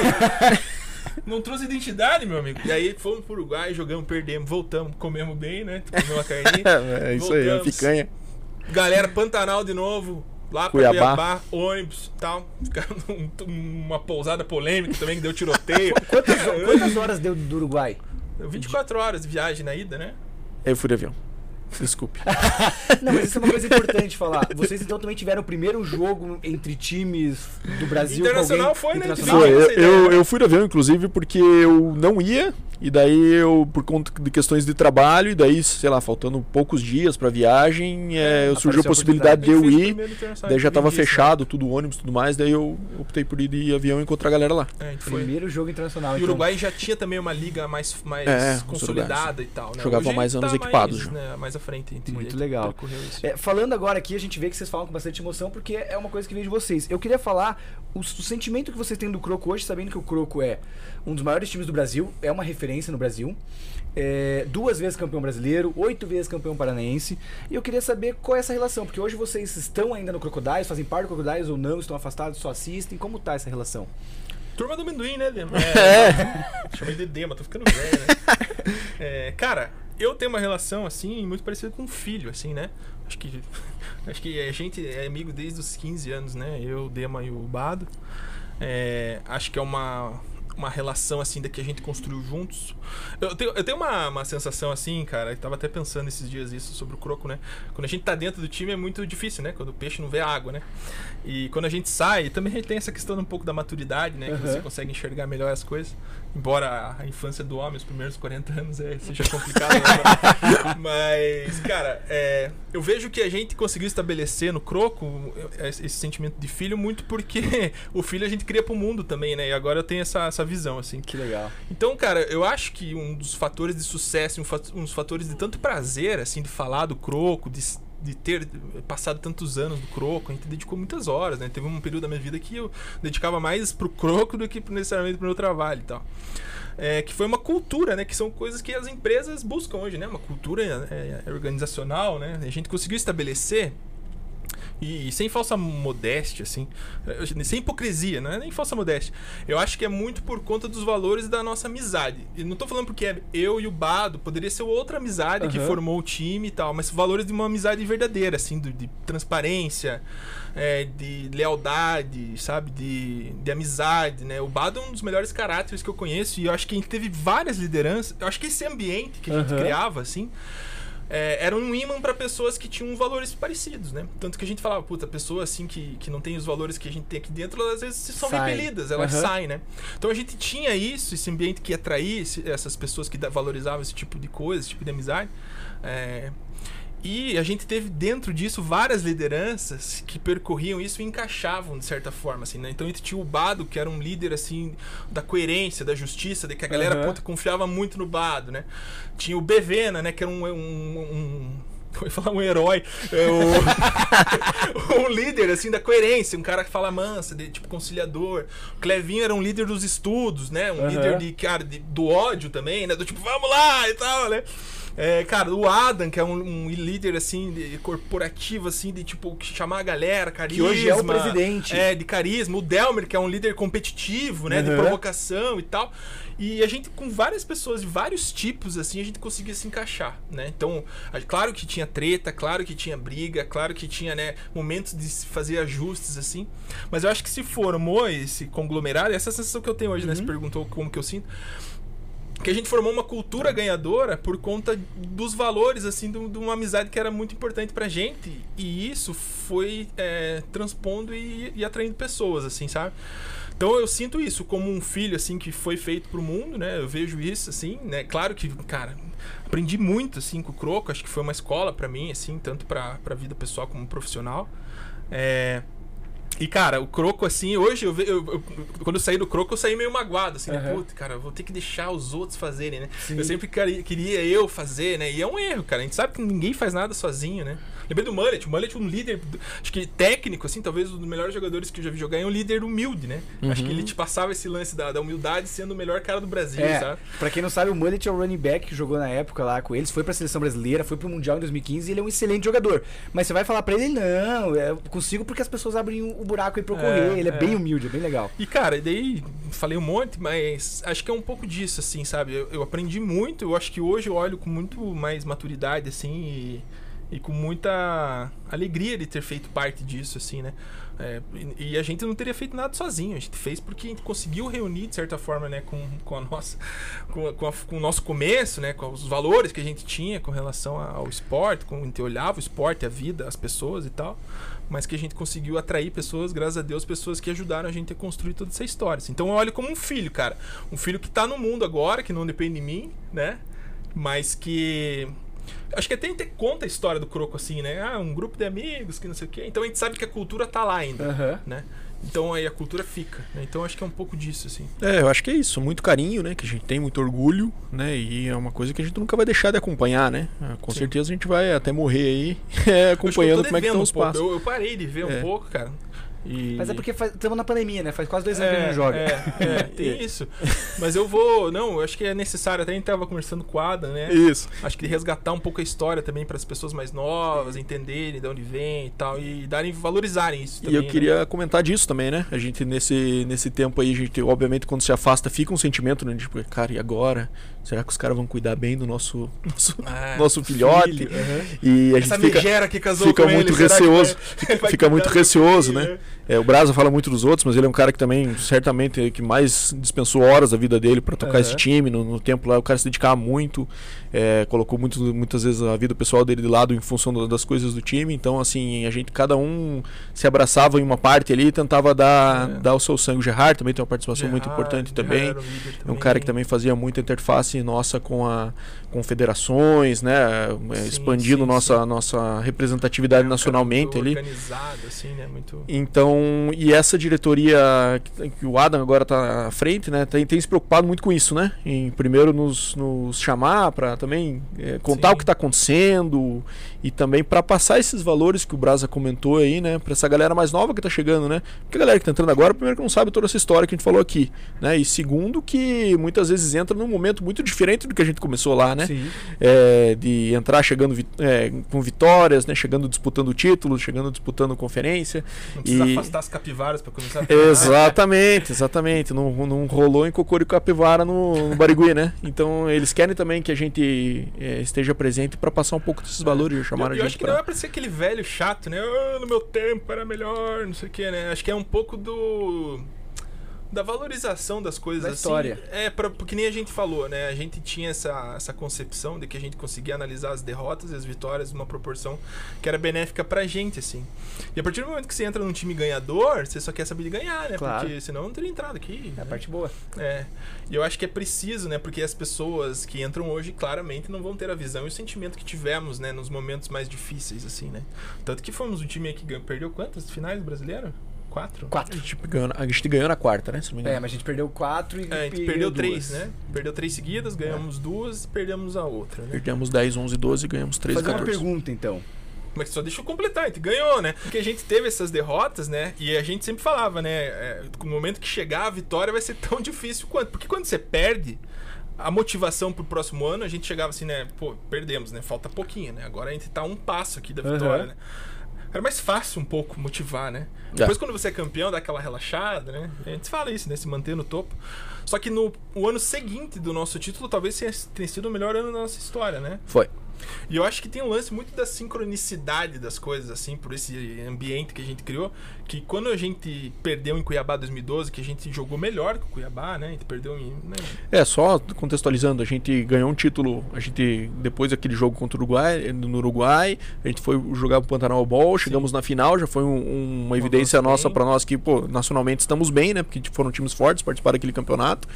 Não trouxe identidade, meu amigo. E aí fomos pro Uruguai, jogamos, perdemos, voltamos, comemos bem, né? Comemos uma carninha. É, isso aí, a Voltamos. picanha. Galera, Pantanal de novo. Lá pra Cuiabá. Cuiabá, ônibus tal. Ficaram num- uma pousada polêmica também, que deu tiroteio. Quantas, quantas horas deu do Uruguai? Deu 24 horas de viagem na ida, né? Eu fui de avião. Desculpe. Não, mas isso é uma coisa importante falar. Vocês então também tiveram o primeiro jogo entre times do Brasil Internacional foi, né? internacional? Foi, Não, eu, eu, né? eu fui de avião, inclusive, porque eu não ia, e daí eu, por conta de questões de trabalho, e daí, sei lá, faltando poucos dias pra viagem, é, apareceu surgiu a possibilidade de eu ir, daí já tava né? fechado, tudo ônibus e tudo mais, daí eu optei por ir de avião e encontrar a galera lá. É, foi. Primeiro jogo internacional. E o então. Uruguai já tinha também uma liga mais, mais É, consolidada e tal, né? Jogavam Hoje mais tá anos equipados mais, né, mais à frente. Muito legal. É, falando agora aqui, a gente vê que vocês falam com bastante emoção, porque é uma coisa que vem de vocês. Eu queria falar o, o sentimento que vocês têm do Croco hoje, sabendo que o Croco é um dos maiores times do Brasil, é uma referência no Brasil. é, duas vezes campeão brasileiro, oito vezes campeão paranaense. E eu queria saber qual é essa relação, porque hoje vocês estão ainda no Crocodiles, fazem parte do Crocodiles ou não, estão afastados, só assistem. Como tá essa relação? Turma do amendoim, né, Dema? É. Chamei de Dema, tô ficando velho, né? É, cara, eu tenho uma relação, assim, muito parecida com um filho, assim, né? Acho que, acho que a gente é amigo desde os 15 anos, né? Eu, o Dema e o Bado. É, acho que é uma, uma relação, assim, da que a gente construiu juntos. Eu tenho, eu tenho uma, uma sensação, assim, cara, eu tava até pensando esses dias isso sobre o croco, né? Quando a gente tá dentro do time é muito difícil, né? Quando o peixe não vê água, né? E quando a gente sai, também tem essa questão um pouco da maturidade, né? Que você Aham. consegue enxergar melhor as coisas. Embora a infância do homem, os primeiros 40 anos, é, seja complicado. né? Mas, cara, é, eu vejo que a gente conseguiu estabelecer no Croco é, esse sentimento de filho muito porque o filho a gente cria pro mundo também, né? E agora eu tenho essa, essa visão, assim. Que legal. Então, cara, eu acho que um dos fatores de sucesso, um, fat- um dos fatores de tanto prazer, assim, de falar do Croco, de, de ter passado tantos anos do Croco, a gente dedicou muitas horas, né? Teve um período da minha vida que eu dedicava mais pro Croco do que necessariamente pro meu trabalho e tal. É, que foi uma cultura, né? Que são coisas que as empresas buscam hoje, né? Uma cultura é, é, organizacional, né? A gente conseguiu estabelecer e sem falsa modéstia, assim, eh, sem hipocrisia, não é nem falsa modéstia. Eu acho que é muito por conta dos valores da nossa amizade. E não tô falando porque é eu e o Bado, poderia ser outra amizade que Aham. formou o time e tal, mas valores de uma amizade verdadeira, assim, do- de, transparência, eh, de lealdade, sabe, de, de amizade, né? O Bado é um dos melhores caráteres que eu conheço e eu acho que a gente teve várias lideranças. Eu acho que esse ambiente que a gente Aham. criava, assim, é, era um imã para pessoas que tinham valores parecidos, né? Tanto que a gente falava, puta, pessoa assim que, que não tem os valores que a gente tem aqui dentro, elas às vezes são Sai. repelidas, elas Aham. saem, né? Então a gente tinha isso, esse ambiente que atraía essas pessoas que valorizavam esse tipo de coisa, esse tipo de amizade. É, e a gente teve dentro disso várias lideranças que percorriam isso e encaixavam de certa forma, assim, né? Então a gente tinha o Bado, que era um líder, assim, da coerência, da justiça, de que a galera puta, confiava muito no Bado, né? Tinha o Bevena, né? Que era um, um, um, eu ia falar um herói, é o, um líder, assim, da coerência, um cara que fala mansa, de, tipo, conciliador. O Clevinho era um líder dos estudos, né? Um Aham. líder de, cara, de- do ódio também, né? Do tipo, vamos lá e tal, né? É, cara, o Adam, que é um, um líder, assim, de- corporativo, assim, de, tipo, que chamar a galera, carisma. hoje é o presidente. É, de carisma. O Delmer, que é um líder competitivo, né? De Aham. provocação e tal. E a gente, com várias pessoas de vários tipos, assim, a gente conseguia se encaixar, né? Então, claro que tinha treta, claro que tinha briga, claro que tinha, né, momentos de se fazer ajustes, assim. Mas eu acho que se formou esse conglomerado, essa é a sensação que eu tenho hoje, né? Você perguntou como que eu sinto que a gente formou uma cultura ganhadora por conta dos valores, assim, de uma amizade que era muito importante pra gente. E isso foi é, transpondo e, e atraindo pessoas, assim, sabe? Então eu sinto isso como um filho, assim, que foi feito pro mundo, né? Eu vejo isso, assim, né? Claro que, cara, aprendi muito, assim, com o Croco. Acho que foi uma escola pra mim, assim, tanto pra, pra vida pessoal como profissional. É... E, cara, o Croco, assim, hoje, eu, eu- eu- quando eu saí do Croco, eu saí meio magoado, assim, né? Aham. Puta, cara, vou ter que deixar os outros fazerem, né? Sim. Eu sempre queria, queria eu fazer, né? E é um erro, cara. A gente sabe que ninguém faz nada sozinho, né? Lembrei do Mullet. O Mullet é um líder, acho que técnico, assim, talvez um dos melhores jogadores que eu já vi jogar. É um líder humilde, né? Acho que ele te passava esse lance da, da humildade sendo o melhor cara do Brasil, É, sabe? pra quem não sabe, o Mullet é o running back que jogou na época lá com eles, foi pra seleção brasileira, foi pro Mundial em 2015 e ele é um excelente jogador. Mas você vai falar pra ele, não, eu consigo porque as pessoas abrem o buraco aí pra eu É, correr. ele é, é. bem humilde, é bem legal. E, cara, e daí falei um monte, mas acho que é um pouco disso, assim, sabe? Eu, eu aprendi muito, eu acho que hoje eu olho com muito mais maturidade, assim, e, e com muita alegria de ter feito parte disso, assim, né? É, e, a gente não teria feito nada sozinho, a gente fez porque a gente conseguiu reunir, de certa forma, né, com, com a nossa. Com, com, a- com o nosso começo, né? Com os valores que a gente tinha com relação ao esporte, como a gente olhava o esporte, a vida, as pessoas e tal mas que a gente conseguiu atrair pessoas, graças a Deus, pessoas que ajudaram a gente a construir toda essa história. assim. Então eu olho como um filho, cara. Um filho que tá no mundo agora, que não depende de mim, né? Mas que. Acho que até a gente conta a história do Croco assim, né? Ah, um grupo de amigos que não sei o quê. Então a gente sabe que a cultura tá lá ainda, Aham. né? Então aí a cultura fica, né? Então acho que é um pouco disso, assim. É, eu acho que é isso. Muito carinho, né? Que a gente tem, muito orgulho, né? E é uma coisa que a gente nunca vai deixar de acompanhar, né? Ah, Com Sim. certeza a gente vai até morrer aí é, acompanhando como é que estão um os pouco. passos. Eu, eu parei de ver É. um pouco, cara. E... Mas é porque estamos na pandemia, né? Faz quase dois anos que a gente não joga. É, é, tem isso. Mas eu vou. Não, eu acho que é necessário. Até a gente tava conversando com o Adam, né? Isso. Acho que resgatar um pouco a história também para as pessoas mais novas, entenderem de onde vem e tal, e darem, valorizarem isso E também. eu né? queria comentar disso também, né? A gente, nesse, nesse tempo aí, a gente, obviamente, quando se afasta, fica um sentimento, né? de, Tipo, cara, e agora? Será que os caras vão cuidar bem do nosso, nosso, Ah, nosso filhote? filho. E a Essa gente fica, megera que casou fica com ele, muito que receoso. vai- vai fica muito receoso, filho, né? É, o Brasa fala muito dos outros, mas ele é um cara que também, certamente, é que mais dispensou horas da vida dele pra tocar Aham. esse time. No, no tempo lá, o cara se dedicava muito, é, colocou muito, muitas vezes a vida pessoal dele de lado em função do- das coisas do time. Então, assim, a gente, cada um se abraçava em uma parte ali e tentava dar, É. dar o seu sangue. O Gerard também tem uma participação muito Gerard, importante Gerard também. líder É um cara que também fazia muita interface nossa com a com federações, né? é, Sim, expandindo sim, nossa, sim. nossa representatividade É nacionalmente ali. Organizado, assim, né? Muito. Então, e essa diretoria que, o Adam agora está à frente, né, tem, tem se preocupado muito com isso, né? Em primeiro nos, nos chamar para também é, contar o que está acontecendo e também para passar esses valores que o Brasa comentou aí, né, para essa galera mais nova que está chegando, né? Porque a galera que está entrando agora, primeiro que não sabe toda essa história que a gente falou aqui, né? E segundo que muitas vezes entra num momento muito diferente do que a gente começou lá, né? Sim. é, de entrar chegando é, com vitórias, né, chegando disputando títulos, chegando disputando conferência. Não precisa E- afastar as capivaras pra começar a treinar. Exatamente, exatamente. Não, não rolou em Cocoro e Capivara no, no Barigui, né? Então eles querem também que a gente é, esteja presente para passar um pouco desses valores. Chamaram eu, eu acho que pra... não é pra ser aquele velho chato, né? "Ah, no meu tempo era melhor, não sei o que, né? Acho que é um pouco do. Da valorização das coisas Da assim. história. É, pra, porque nem a gente falou, né? A gente tinha essa, essa concepção de que a gente conseguia analisar as derrotas e as vitórias numa proporção que era benéfica pra gente, assim. E a partir do momento que você entra num time ganhador, você só quer saber de ganhar, né? Claro. Porque senão não teria entrado aqui. É a né? parte boa. É. E eu acho que é preciso, né? Porque as pessoas que entram hoje claramente não vão ter a visão e o sentimento que tivemos, né? Nos momentos mais difíceis, assim, né? Tanto que fomos um time que ganhou- perdeu quantas finais do brasileiro? Quatro? A Quatro. gente, ganhou, na- a gente ganhou na quarta, né? Se não me É, mas a gente perdeu quatro e É, a gente perdeu perdeu duas. três, né? Perdeu três seguidas, ganhamos duas e perdemos a outra, né? Perdemos 10, 11, 12 e ganhamos 13, Fazer uma 14. pergunta, então. Mas só deixa eu completar, a gente ganhou, né? Porque a gente teve essas derrotas, né? E a gente sempre falava, né? é, no momento que chegar a vitória vai ser tão difícil quanto. Porque quando você perde, a motivação pro próximo ano, a gente chegava assim, né? Pô, perdemos, né? Falta pouquinho, né? Agora a gente tá a um passo aqui da vitória, Aham. né? Era mais fácil um pouco motivar, né? É. Depois, quando você é campeão, dá aquela relaxada, né? A gente fala isso, né? Se manter no topo. Só que no o ano seguinte do nosso título, talvez tenha sido o melhor ano da nossa história, né? Foi. E eu acho que tem um lance muito da sincronicidade das coisas, assim, por esse ambiente que a gente criou. Que quando a gente perdeu em Cuiabá 2012, que a gente jogou melhor que o Cuiabá, né? A gente perdeu em. né? É, só contextualizando, a gente ganhou um título, a gente, depois daquele jogo contra o Uruguai, no Uruguai, a gente foi jogar pro Pantanal Ball, chegamos na final, já foi um- uma evidência avanço nossa pra nós que, pô, nacionalmente estamos bem, né? Porque foram times fortes, participaram daquele campeonato.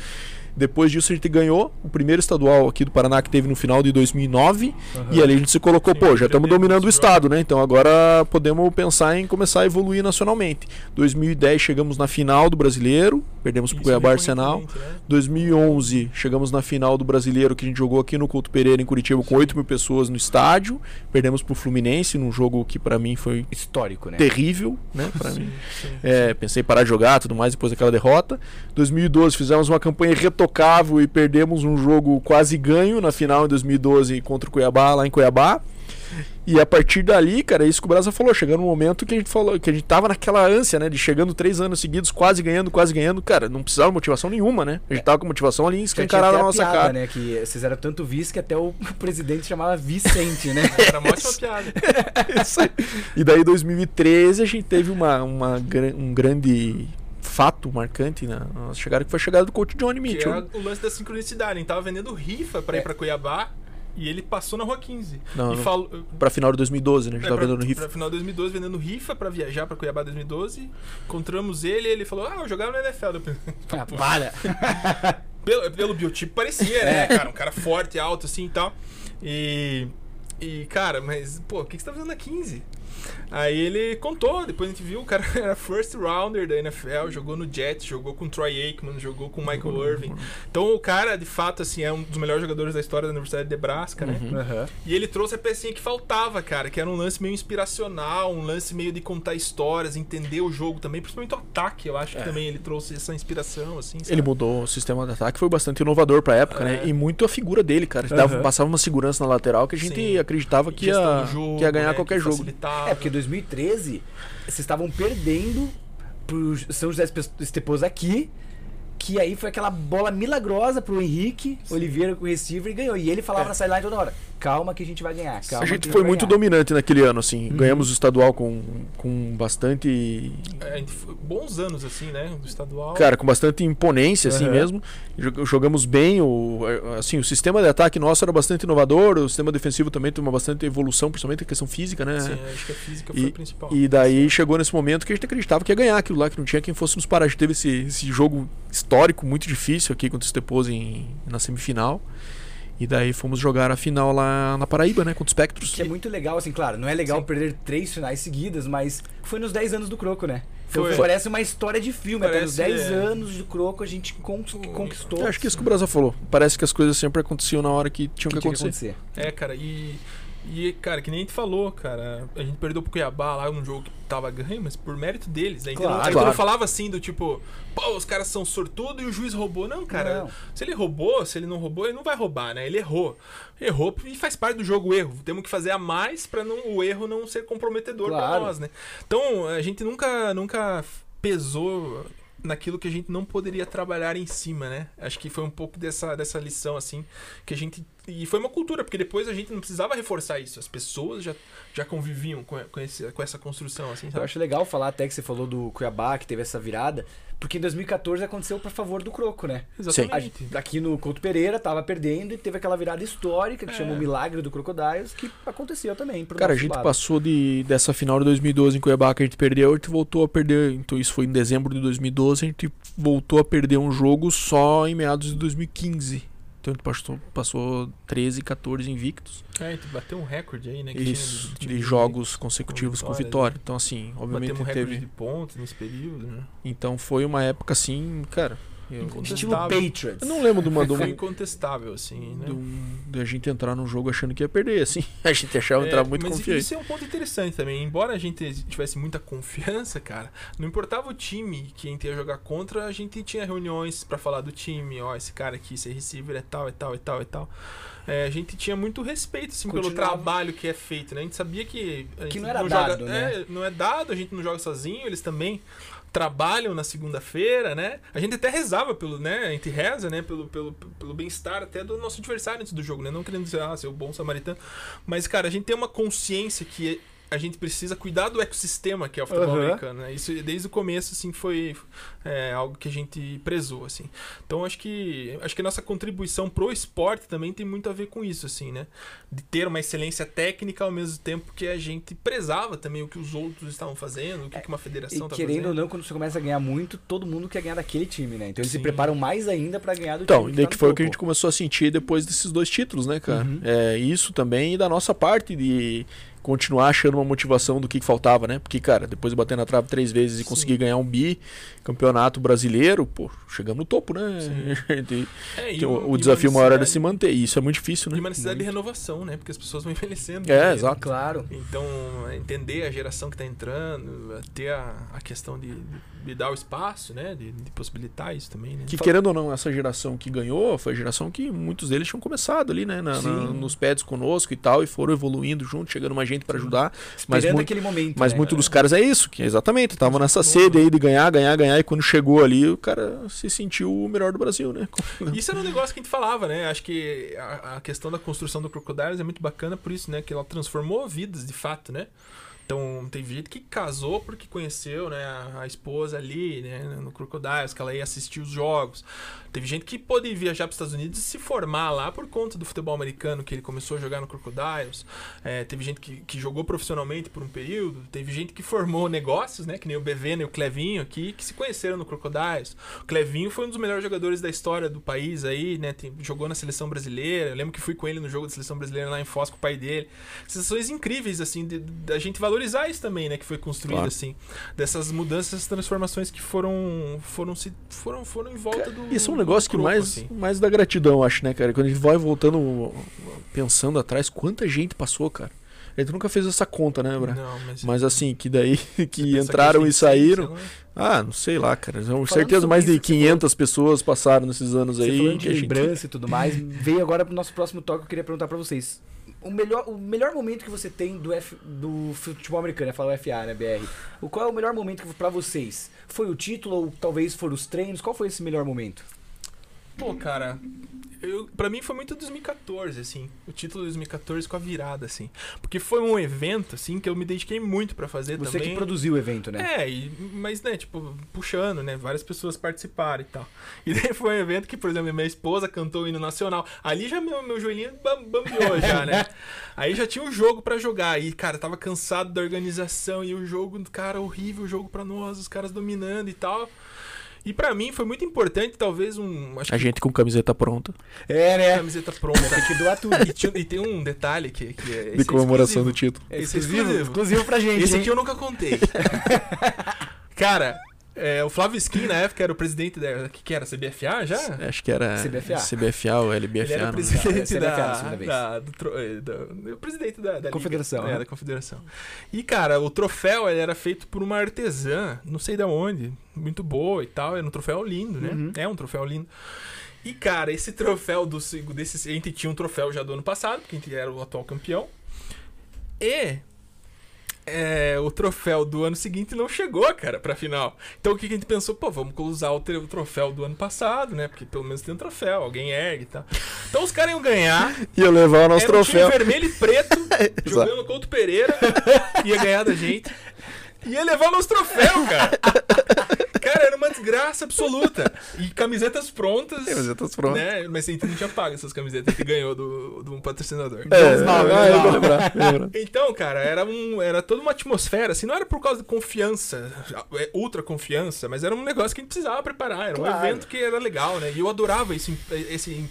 Depois disso a gente ganhou o primeiro estadual aqui do Paraná que teve no final de 2009 e ali a gente se colocou, pô, já estamos dominando o estado, né? Então agora podemos pensar em começar a evoluir nacionalmente. 2010 chegamos na final do Brasileiro, perdemos pro Isso Cuiabá Arsenal. né? 2011, chegamos na final do Brasileiro que a gente jogou aqui no Couto Pereira, em Curitiba, com 8 mil pessoas no estádio. Perdemos pro Fluminense, num jogo que pra mim foi Histórico, né? terrível, né? Pra mim. Sim, sim. É, pensei em parar de jogar tudo mais depois daquela derrota. 2012 fizemos uma campanha irretocável e perdemos um jogo quase ganho na final em 2012 contra o Cuiabá, lá em Cuiabá. E a partir dali, cara, é isso que o Brasa falou, chegando um momento que a gente falou, que a gente tava naquela ânsia, né, de chegando três anos seguidos, quase ganhando, quase ganhando, cara, não precisava de motivação nenhuma, né? A gente tava com motivação ali escancarada na a nossa piada, cara. né? Que vocês eram tanto vice que até o presidente chamava Vicente, né? Era uma ótima piada. E daí 2013 a gente teve uma, uma, um grande fato marcante na nossa chegada, que foi a chegada do coach Johnny Que Mitchell. era o lance da sincronicidade. A gente tava vendendo rifa pra ir É. pra Cuiabá e ele passou na rua 15. Não, e não. falou. Pra final de 2012, né? A gente É, tava pra, vendendo rifa. pra final de 2012, vendendo rifa pra viajar pra Cuiabá 2012. Encontramos ele e ele falou: Ah, eu jogava no NFL. Ah, para! Pelo, pelo biotipo parecia, né, cara? Um cara forte, alto, assim e tal. E. E, cara, mas, pô, o que, que você tá fazendo na 15? Aí ele contou, depois a gente viu, o cara era first rounder da NFL, jogou no Jets, jogou com Troy Aikman, jogou com Michael Irving. Então o cara, de fato, assim, é um dos melhores jogadores da história da Universidade de Nebraska, né? Aham. E ele trouxe a pecinha que faltava, cara, que era um lance meio inspiracional, um lance meio de contar histórias, entender o jogo também, principalmente o ataque, eu acho que também ele trouxe essa inspiração, assim, sabe? Ele mudou o sistema de ataque, foi bastante inovador pra época, né? É. E muito a figura dele, cara. Dava, passava uma segurança na lateral que a gente Sim. acreditava que ia, jogo, que ia ganhar né, qualquer que jogo. É, porque 2013 vocês estavam perdendo pro São José Estepos aqui. Que aí foi aquela bola milagrosa pro Henrique Oliveira com o receiver e ganhou. E ele falava É. na sideline toda hora: calma que a gente vai ganhar. Calma a gente foi muito ganhar." dominante naquele ano, assim. Uhum. Ganhamos o estadual com, com bastante. É, bons anos, assim, né? Do estadual. Cara, com bastante imponência, assim Aham. mesmo. Jog- Jogamos bem. O, assim, o sistema de ataque nosso era bastante inovador. O sistema defensivo também teve uma bastante evolução, principalmente a questão física, né? Sim, acho que a física foi a principal. E daí chegou nesse momento que a gente acreditava que ia ganhar aquilo lá, que não tinha quem fosse nos parar. A gente teve esse, esse jogo histórico muito difícil aqui contra o Stepose em, na semifinal. E daí fomos jogar a final lá na Paraíba, né? Contra o Spectros. Que é muito legal, assim, claro, não é legal Sim. perder três finais seguidas, mas foi nos 10 anos do Croco, né? Então Foi. parece uma história de filme. Até nos Parece, 10 é. anos do Croco a gente con- conquistou. Eu acho que é isso que o Brasa falou. Parece que as coisas sempre aconteciam na hora que tinham que que, tinha que acontecer. acontecer. É, cara, e. E, cara, que nem a gente falou, cara, a gente perdeu pro Cuiabá lá num jogo que tava ganho, mas por mérito deles. né? A gente, Claro. não, Claro. não falava assim do tipo, pô, os caras são sortudos e o juiz roubou. Não, cara, Não. se ele roubou, se ele não roubou, ele não vai roubar, né? Ele errou. Errou e faz parte do jogo o erro. Temos que fazer a mais pra não, o erro não ser comprometedor pra Claro. nós, né? Então, a gente nunca, nunca pesou naquilo que a gente não poderia trabalhar em cima, né? Acho que foi um pouco dessa, dessa lição, assim, que a gente. E foi uma cultura, porque depois a gente não precisava reforçar isso. As pessoas já, já conviviam com, com, esse, com essa construção, assim, Eu sabe? acho legal falar até que você falou do Cuiabá, que teve essa virada, porque em 2014 aconteceu por favor do Croco, né? A Exatamente. gente, aqui no Couto Pereira tava perdendo e teve aquela virada histórica que É. chama o Milagre do Crocodiles, que aconteceu também. Cara, a gente lado. passou de, dessa final de 2012 em Cuiabá que a gente perdeu, a gente voltou a perder. Então isso foi em dezembro de 2012, a gente voltou a perder um jogo só em meados de 2015. Então gente passou, passou 13, 14 invictos. É, tu bateu um recorde aí, né? Isso, tinha de jogos consecutivos com vitória. Então, assim, obviamente Batemos um recorde teve. de pontos nesse período, né? Então foi uma época assim, cara. Eu, Estilo Incontestável. Patriots. eu não lembro de uma. De Foi uma incontestável, assim, né? de, a gente entrar num jogo achando que ia perder, assim. A gente achava É, entrar muito mas confiante. Isso é um ponto interessante também. Embora a gente tivesse muita confiança, cara, não importava o time que a gente ia jogar contra, a gente tinha reuniões pra falar do time. Ó, esse cara aqui, esse receiver é tal, é tal, é tal, é tal. É, a gente tinha muito respeito assim, pelo trabalho que é feito, né? A gente sabia que. a Que não era joga, dado, né? é, não é dado, a gente não joga sozinho, eles também trabalham na segunda-feira, né? A gente até rezava pelo, né? A gente reza, né? Pelo, pelo, pelo bem-estar até do nosso adversário antes do jogo, né? Não querendo dizer, ah, ser o bom samaritano. Mas, cara, a gente tem uma consciência que a gente precisa cuidar do ecossistema que é o futebol Aham. americano, né? Isso desde o começo, assim, foi é, algo que a gente prezou, assim. Então, acho que acho que a nossa contribuição pro esporte também tem muito a ver com isso, assim, né? De ter uma excelência técnica ao mesmo tempo que a gente prezava também o que os outros estavam fazendo, o que, que uma E federação tá querendo ou não, quando você começa a ganhar muito, todo mundo quer ganhar daquele time, né? Então eles se Sim. preparam mais ainda pra ganhar do Então, time e daí tá que no foi o que a gente começou a sentir depois desses dois títulos, né, cara? Uhum. É, isso também e da nossa parte de continuar achando uma motivação do que, que faltava, né? Porque, cara, depois de bater na trave três vezes e Sim. conseguir ganhar um bi, campeonato brasileiro, pô, chegamos no topo, né? E- É, e que uma- o, e o uma desafio maior era se manter, e isso é muito difícil, E né? uma necessidade de Muito. renovação, né? Porque as pessoas vão envelhecendo. É, né? exato. Claro. Então, entender a geração que está entrando, ter a, a questão de, de dar o espaço, né? De, de possibilitar isso também, né? Que querendo ou não, essa geração que ganhou foi a geração que muitos deles tinham começado ali, né? na- na- nos pads conosco e tal, e foram evoluindo junto, chegando mais gente pra ajudar. Mas Esperando muito- aquele momento. Mas né? muito dos caras é isso, que exatamente, tava nessa sede aí de ganhar, ganhar, ganhar, e quando chegou ali, o cara se sentiu o melhor do Brasil, né? Isso era um negócio que a gente falava, né? Acho que a, a questão da construção do Crocodiles é muito bacana por isso, né? Que ela transformou vidas de fato, né? Então, teve gente que casou porque conheceu, né, a, a esposa ali, né, no Crocodiles, que ela ia assistir os jogos. Teve gente que pôde viajar para os Estados Unidos e se formar lá por conta do futebol americano, que ele começou a jogar no Crocodiles. É, teve gente que, que jogou profissionalmente por um período. Teve gente que formou negócios, né, que nem o Bevena e o Clevinho aqui, que se conheceram no Crocodiles. O Clevinho foi um dos melhores jogadores da história do país aí, né, tem- jogou na seleção brasileira. Eu lembro que fui com ele no jogo da seleção brasileira lá em Foz com o pai dele. Sensações incríveis, assim, da gente valorizar isso também, né, que foi construído, Claro. assim. Dessas mudanças, transformações que foram, foram, se, foram, foram em volta do. Isso é um negócio que croco, mais, assim. mais da gratidão, acho, né, cara? Quando a gente vai voltando, pensando atrás, quanta gente passou, cara. A gente nunca fez essa conta, né, Bra? Não, mas, Mas assim, que daí que entraram a e saíram. Ah, não sei lá, cara. Com certeza mais de isso que você 500 pessoas passaram nesses anos Você aí. falando de que a gente- lembrança e tudo mais, veio agora pro nosso próximo toque, eu queria perguntar pra vocês. O melhor, o melhor momento que você tem do, F, do futebol americano, é falar FA, né, BR? O, qual é o melhor momento pra vocês? Foi o título ou talvez foram os treinos? Qual foi esse melhor momento? Pô, cara, eu, pra mim foi muito 2014, assim. O título de 2014 com a virada, assim. Porque foi um evento, assim, que eu me dediquei muito pra fazer Você também. que produziu o evento, né? É, e- mas, né, tipo, puxando, né? Várias pessoas participaram e tal. E daí foi um evento que, por exemplo, minha esposa cantou o hino nacional. Ali já meu, meu joelhinho bam- bambeou já, né? Aí já tinha um jogo pra jogar. E, cara, tava cansado da organização. E o jogo, cara, horrível o jogo pra nós, os caras dominando e tal. E pra mim foi muito importante, talvez, um. Acho A que gente com camiseta pronta. É, né? camiseta pronta. Tem que doar tudo. E, tinha- e tem um detalhe que, que é. esse De é comemoração do exclusivo. título. É Esse é exclusivo, exclusivo. exclusivo pra gente. Esse hein? aqui eu nunca contei. Cara, é, o Flávio Skin, na época, era o presidente da. O que, que era? CBFA já? Acho que era CBFA. CBFA ou Ele LBFA. era o presidente É, da, CBFA, segunda vez. da, eh, da- o presidente da, da Confederação, Liga, né? é, da confederação. E cara, o troféu ele era feito por uma artesã, não sei de onde, muito boa e tal. Era um troféu lindo, né? Uhum. É um troféu lindo. E cara, esse troféu do desse, a gente tinha um troféu já do ano passado, porque a gente era o atual campeão. E é, o troféu do ano seguinte não chegou, cara, pra final. Então o que que a gente pensou? Pô, vamos usar o, troféu do ano passado, né? Porque pelo menos tem um troféu, alguém ergue e tal. Então os caras iam ganhar. Ia levar o nosso era um troféu. time vermelho e preto, jogando com o Pereira, ia ganhar da gente. Ia levar o nosso troféu, cara. Cara, era uma desgraça absoluta. E camisetas prontas. Camisetas prontas. Né? Mas a gente não tinha pago essas camisetas que ganhou do, do um patrocinador. É, ah, eu mal. vou lembrar. Então, cara, era, um, era toda uma atmosfera, assim, não era por causa de confiança, é, ultra confiança, mas era um negócio que a gente precisava preparar, era um Claro. evento que era legal, né? E eu adorava esse, esse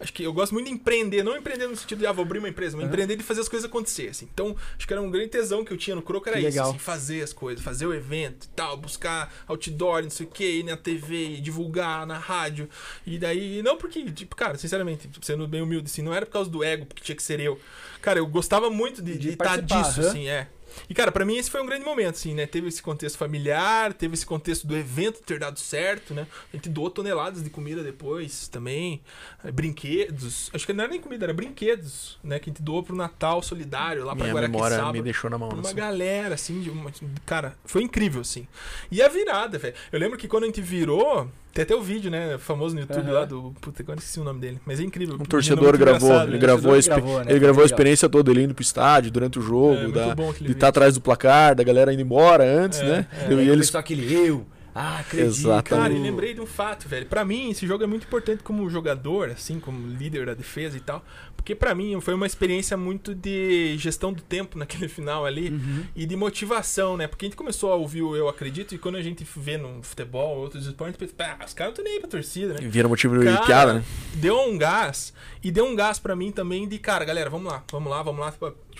Acho que eu gosto muito de empreender, não empreender no sentido de, ah, vou abrir uma empresa, mas empreender de fazer as coisas acontecer, assim. Então, acho que era um grande tesão que eu tinha no Croco, era Que isso, assim, fazer as coisas, fazer o evento e tal, buscar outdoor, não sei o que, ir na TV, divulgar na rádio. E daí, não porque, tipo, cara, sinceramente, sendo bem humilde, assim, não era por causa do ego, porque tinha que ser eu. Cara, eu gostava muito de estar disso, aham. assim, é. E, cara, pra mim esse foi um grande momento, assim, né? Teve esse contexto familiar, teve esse contexto do evento ter dado certo, né? A gente doou toneladas de comida depois também, eh, brinquedos. Acho que não era nem comida, era brinquedos, né? Que a gente doou pro Natal solidário lá pra Minha Guaraqueçaba. me deixou na mão. Pra uma assim. galera, assim, de uma- cara, foi incrível, assim. E a virada, velho. Eu lembro que quando a gente virou, tem até o vídeo, né, famoso no YouTube Aham. lá do. Puta, agora esqueci o nome dele. Mas é incrível. Um torcedor gravou, ele né? gravou, expe- gravou, né? ele gravou a experiência toda, ele indo pro estádio durante o jogo, É, muito da, de vídeo. estar atrás do placar, da galera indo embora antes, É, né? é. E eles começou aquele eu. Ah, acredito. Exatamente. Cara, e lembrei de um fato, velho. Pra mim, esse jogo é muito importante como jogador, assim, como líder da defesa e tal. Porque pra mim foi uma experiência muito de gestão do tempo naquele final ali Uhum. e de motivação, né? Porque a gente começou a ouvir o Eu Acredito e quando a gente vê no futebol, outros esportes, "Ah, os caras não estão nem aí pra torcida, né? vira motivo de Cara, piada, né? Deu um gás. E deu um gás pra mim também de, cara, galera, vamos lá, vamos lá, vamos lá.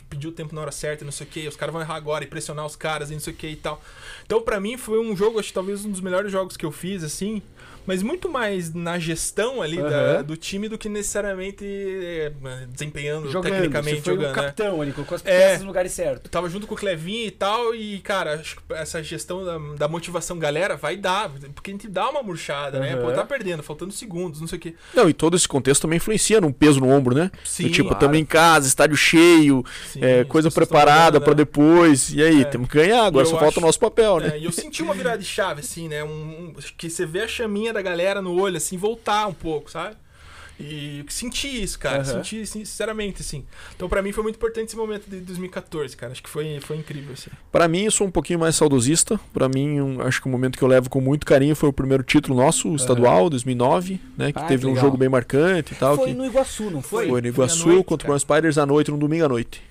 Pedir o tempo na hora certa, não sei o que. Os caras vão errar agora e pressionar os caras e não sei o que e tal. Então, pra mim, foi um jogo, acho que talvez um dos melhores jogos que eu fiz, assim. Mas muito mais na gestão ali da- Aham. do time do que necessariamente é, desempenhando Jogando, tecnicamente você foi jogando. o né? capitão ali, colocou as É. peças no lugar certo. Eu tava junto com o Clevinho e tal, e, cara, acho que essa gestão da, da motivação, galera, vai dar. Porque a gente dá uma murchada, né? Aham. Pô, tá perdendo, faltando segundos, não sei o quê. Não, e todo esse contexto também influencia num peso no ombro, né? Sim, Do tipo, claro. também em casa, estádio cheio, Sim, é, coisa preparada né? depois. E aí, É. temos que ganhar, agora eu só falta o acho- nosso papel, né? É, e eu senti uma virada de chave, assim, né? Um, um- que você vê a chaminha da galera no olho, assim, voltar um pouco, sabe? E eu senti isso, cara. Aham. Senti, sinceramente, assim. Então, pra mim, foi muito importante esse momento de 2014, cara. Acho que foi, foi incrível, assim. Pra mim, eu sou um pouquinho mais saudosista. Pra mim, um- acho que o momento que eu levo com muito carinho foi o primeiro título nosso, o estadual, 2009, né? Que Ah, teve que um jogo bem marcante e tal. foi que no Iguaçu, não foi? foi no Foi Iguaçu noite, contra o cara. Brown Spiders à noite, no domingo à noite.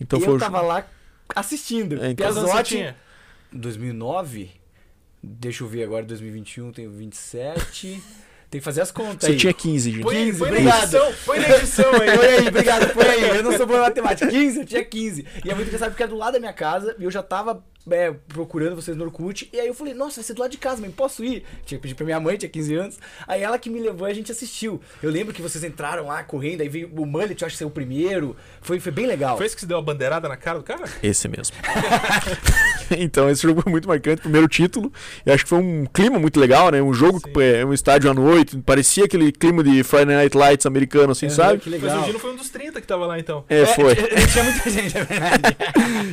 Então eu foi o tava lá assistindo. É, então. Piazotti, tinha? 2009. Deixa eu ver agora, 2021, tenho 27. Tem que fazer as contas Você aí. tinha 15, gente. Põe, 15, põe na obrigado. edição, põe na edição aí. Põe aí, obrigado, põe aí. Eu não sou bom em matemática. 15, eu tinha 15. E é muito engraçado porque é do lado da minha casa e eu já tava é, procurando vocês no Orkut. E aí eu falei, nossa, vai ser do lado de casa, mas posso ir? Tinha que pedir pra minha mãe, tinha 15 anos. Aí ela que me levou e a gente assistiu. Eu lembro que vocês entraram lá correndo, aí veio o Mullet, eu acho que saiu o primeiro. Foi, foi bem legal. Foi esse que você deu a bandeirada na cara do cara? Esse mesmo. então, esse jogo foi muito marcante, primeiro título. E acho que foi um clima muito legal, né? Um jogo Sim. que é um estádio à noite, parecia aquele clima de Friday Night Lights americano, assim, Aham, sabe? Que Mas legal. o Gino foi um dos 30 que tava lá, então. É, foi. Tinha muita gente, é verdade.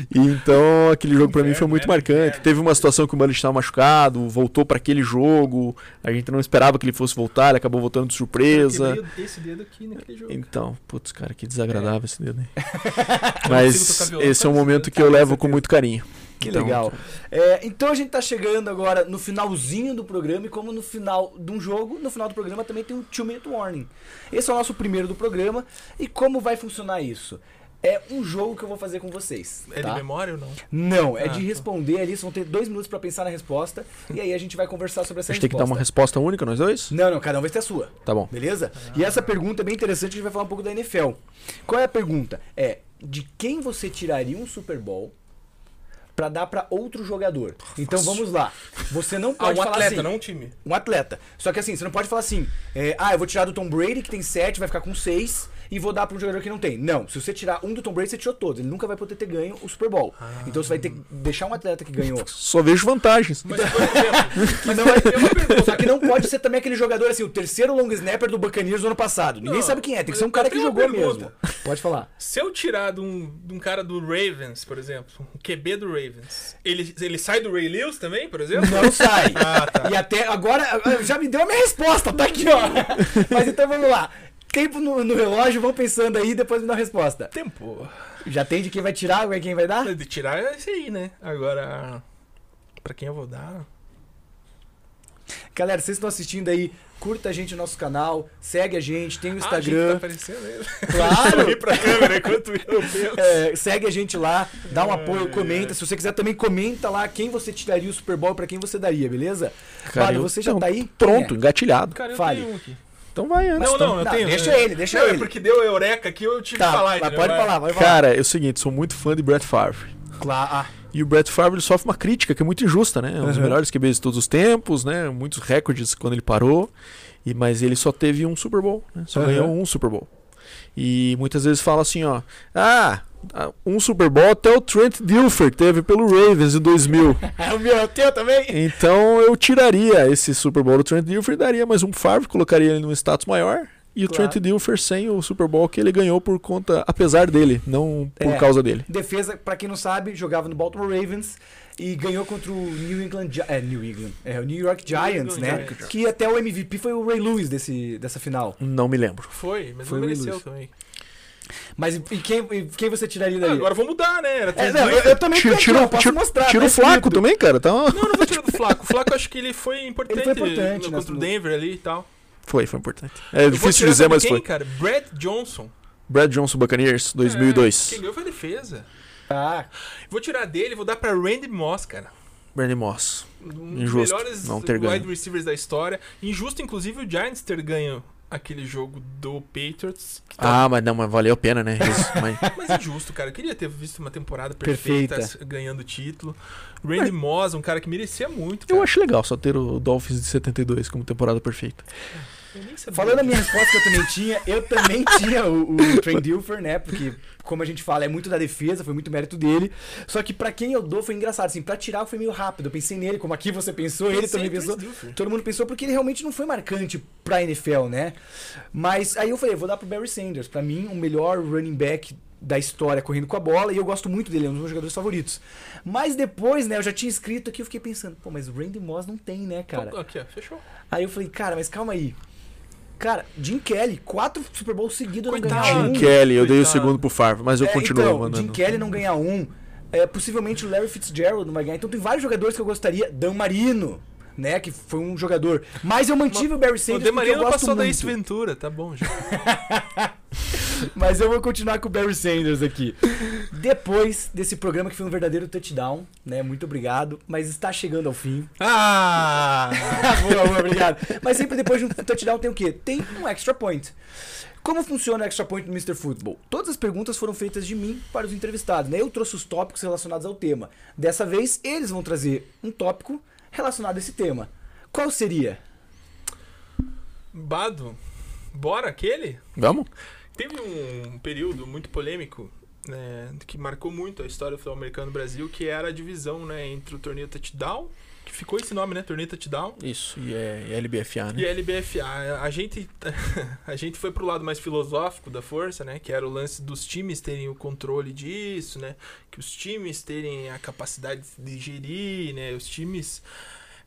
Então, aquele jogo pra mim foi Inferno, muito marcante. Teve uma situação que o Mullet estava machucado, voltou pra aquele jogo. A gente não esperava que ele fosse voltar, ele acabou voltando de Eu surpresa. esse dedo aqui naquele jogo. Então, putz, cara, que desagradável esse dedo aí. Mas esse é um momento que eu levo com muito carinho. Que Então, legal. É, então a gente tá chegando agora no finalzinho do programa e como no final de um jogo, no final do programa também tem um 2 minute warning. Esse é o nosso primeiro do programa e como vai funcionar isso? É um jogo que eu vou fazer com vocês. É tá? de memória ou não? Não, é Ah, de tá. responder ali, vocês vão ter dois minutos pra pensar na resposta e aí a gente vai conversar sobre essa A gente tem que dar resposta. uma resposta única, nós dois? Não, não, cada um vai ter a sua. Tá bom. Beleza? E essa pergunta é bem interessante, a gente vai falar um pouco da NFL. Qual é a pergunta? É de quem você tiraria um Super Bowl pra dar pra outro jogador? Então vamos lá. Você não Ah, pode um falar atleta, assim, não um time. um atleta. Só que assim, você não pode falar assim, é, ah, eu vou tirar do Tom Brady, que tem 7, vai ficar com 6, e vou dar pra um jogador que não tem. Não, se você tirar um do Tom Brady, você tirou todos. Ele nunca vai poder ter ganho o Super Bowl. Então você vai ter que deixar um atleta que ganhou. Só vejo vantagens. Mas, por exemplo, Que não vai ter uma pergunta. Só que não pode ser também aquele jogador assim, o terceiro long snapper do Buccaneers do ano passado. Ninguém Não, sabe quem é, tem que mas ser um cara que jogou pergunta. mesmo. Pode falar. se eu tirar de um, de um cara do Ravens, por exemplo, um QB do Ravens, ele, ele sai do Ray Lewis também, por exemplo? Não sai. Ah, tá. E até agora já me deu a minha resposta, tá aqui, ó. Mas então vamos lá. Tempo no, no relógio, vão pensando aí, depois me dá a resposta. Tempo. Já tem de quem vai tirar, quem vai dar? De tirar é esse aí, né? Agora, pra quem eu vou dar... Galera, vocês estão assistindo aí, curta a gente no nosso canal, segue a gente, tem o Ah, a gente tá Instagram. aparecendo ele. Claro! Pra câmera enquanto eu penso. É, segue a gente lá, dá um apoio, comenta. Se você quiser também comenta lá quem você tiraria o Super Bowl e pra quem você daria, beleza? Cara, você já tá aí? Pronto, Quem engatilhado. Cara, eu Fale. tenho um aqui. Então vai antes. Não, então. não, eu tenho. deixa eu- ele, deixa não, ele. É porque deu eureka aqui, eu tive Tá, que falar. mas pode Vai. falar, pode falar. Cara, é o seguinte, sou muito fã de Brett Favre. Claro. Ah, E o Brett Favre ele sofre uma crítica que é muito injusta, né? É um dos Uhum. melhores QBs de todos os tempos, né? Muitos recordes quando ele parou. E, mas ele só teve um Super Bowl, né? Só Uhum. ganhou um Super Bowl. E muitas vezes fala assim, ó. Ah, um Super Bowl até o Trent Dilfer teve pelo Ravens em 2000. é o meu, é o teu também? então eu tiraria esse Super Bowl do Trent Dilfer e daria mais um Favre, colocaria ele num status maior. E o Claro. Trent Dilfer sem o Super Bowl que ele ganhou por conta, apesar dele, não por É. causa dele. Defesa, pra quem não sabe, jogava no Baltimore Ravens e ganhou contra o New England é, New England, é, o New York Giants, England né? Giants. Que até o MVP foi o Ray Lewis desse, dessa final. Não me lembro. Foi, mas Foi não mereceu Lewis. também. Mas e quem, e quem você tiraria Ah, daí? agora vamos mudar, né? Era É, não, eu, eu também Tira, tenho tira, aqui, ó, o- posso tira- mostrar. tira tá o Flaco escrito. também, cara. Tá... Não, não vou tirar do Flaco. O Flaco acho que ele foi importante. Ele foi importante, no- né, contra o Denver ali e tal. Foi, foi importante. É Eu vou difícil tirar, dizer, mas quem, foi. cara? Brad Johnson. Brad Johnson Buccaneers, 2002. É, quem ganhou foi a defesa. Ah, Vou tirar dele e vou dar pra Randy Moss, cara. Brandon Moss. Um dos Injusto melhores não ter wide ganho. receivers da história. Injusto, inclusive, o Giants ter ganho aquele jogo do Patriots. que Ah, mas não, mas valeu a pena, né? Isso, mas- Mas é injusto, cara. Eu queria ter visto uma temporada perfeita, Perfeita. ganhando título. Randy Moss, um cara que merecia muito. Cara. eu acho legal só ter o Dolphins de 72 como temporada perfeita. Sabia Falando a minha resposta que eu também tinha, eu também tinha o, o Trent Dilfer, né? Porque, como a gente fala, é muito da defesa, foi muito mérito dele. Só que pra quem eu dou foi engraçado, assim, pra tirar foi meio rápido. Eu pensei nele, como aqui você pensou, ele Pensei também em Trent pensou. Todo mundo pensou porque ele realmente não foi marcante pra NFL, né? Mas aí eu falei, vou dar pro Barry Sanders. Pra mim, o melhor running back da história correndo com a bola e eu gosto muito dele, é um dos meus jogadores favoritos. Mas depois, né, eu já tinha escrito aqui, eu fiquei pensando, pô, mas o Randy Moss não tem, né, cara? Aqui, ó, fechou. Aí eu falei, cara, mas calma aí. Cara, Jim Kelly, quatro Super Bowls seguidos não ganhar um. Jim Kelly, eu dei o segundo pro Favre, mas eu É, continuo então, mandando. Jim Kelly não ganhar um. É, possivelmente o Larry Fitzgerald não vai ganhar. Então tem vários jogadores que eu gostaria. Dan Marino, né? Que foi um jogador. Mas eu mantive o Barry O Sanders eu Demarino gosto passou da muito. Ace Ventura, tá bom já. Mas eu vou continuar com o Barry Sanders aqui. Depois desse programa que foi um verdadeiro touchdown, né? Muito obrigado. Mas está chegando ao fim. Ah! boa, boa, obrigado. Mas sempre depois de um touchdown tem o quê? Tem um extra point. Como funciona o extra point no Mr. Football? Todas as perguntas foram feitas de mim para os entrevistados, né? Eu trouxe os tópicos relacionados ao tema. Dessa vez, eles vão trazer um tópico relacionado a esse tema. Qual seria? Bado, bora aquele? Vamos? Teve um período muito polêmico né, que marcou muito a história do futebol americano no Brasil, que era a divisão né, entre o torneio touchdown, que ficou esse nome, né? Torneio touchdown. Isso, e é, e é LBFA, né? E LBFA, a gente, a gente foi pro lado mais filosófico da força, né? Que era o lance dos times terem o controle disso, né? Que os times terem a capacidade de gerir, né? Os times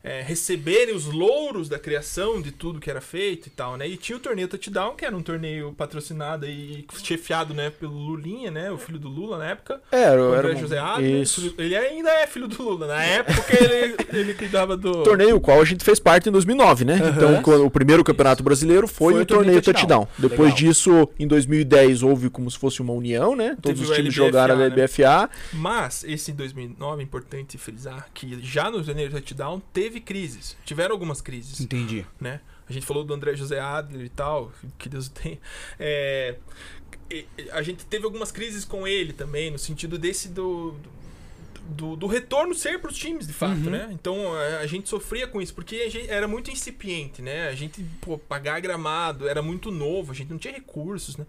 é, receberem os louros da criação de tudo que era feito e tal, né? E tinha o torneio Touchdown, que era um torneio patrocinado e chefiado, né? Pelo Lulinha, né? O filho do Lula na época. É, O era André um- José Adler. Isso. Ele ainda é filho do Lula. Na época ele, ele cuidava do... Torneio o qual a gente fez parte em 2009, né? Aham. Então, quando- o primeiro campeonato brasileiro foi, Foi o o torneio torneio touchdown. touchdown. Depois Legal. disso, em 2010, houve como se fosse uma união, né? Todos Teve os o times LBFA, jogaram a né? LBFA. Mas, esse em 2009, é importante frisar que já no torneio touchdown teve crises. Tiveram algumas crises, Entendi. né? A gente falou do André José Adler e tal, que Deus o tenha. É, a gente teve algumas crises com ele também, no sentido desse do... Do, do retorno ser para os times, de fato, Uhum. né? Então a, a gente sofria com isso, porque a gente era muito incipiente, né? A gente, pô, pagar gramado era muito novo, a gente não tinha recursos, né?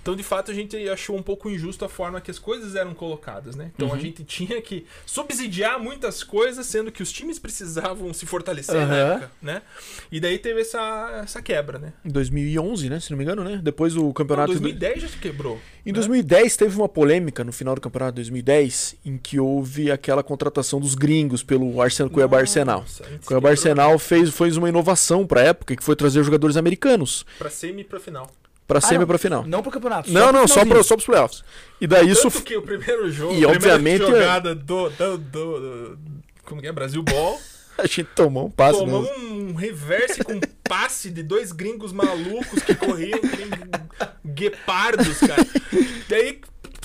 Então, de fato, a gente achou um pouco injusto a forma que as coisas eram colocadas, né? Então, a Uhum. gente tinha que subsidiar muitas coisas, sendo que os times precisavam se fortalecer na Aham. época, né? E daí teve essa, essa quebra, né? Em 2011, né? Se não me engano, né? Depois do Não, campeonato... 2010 já se quebrou. Em né? 2010 teve uma polêmica no final do campeonato de 2010 em que houve aquela contratação dos gringos pelo Arsenal, Cuiabá Arsenal. A Cuiabá Arsenal fez, fez uma inovação pra época que foi trazer jogadores americanos Pra semi pra final. pra Ah, semi não. pra final. Não pro campeonato. Não, não, só, pro pra, só pros playoffs. E daí isso Tanto que o primeiro jogo, E, a obviamente, jogada do, do, do- do- Como que é? Brasil Ball. a gente tomou um passe mesmo. um reverse com passe de dois gringos malucos que corriam guepardos, cara. Daí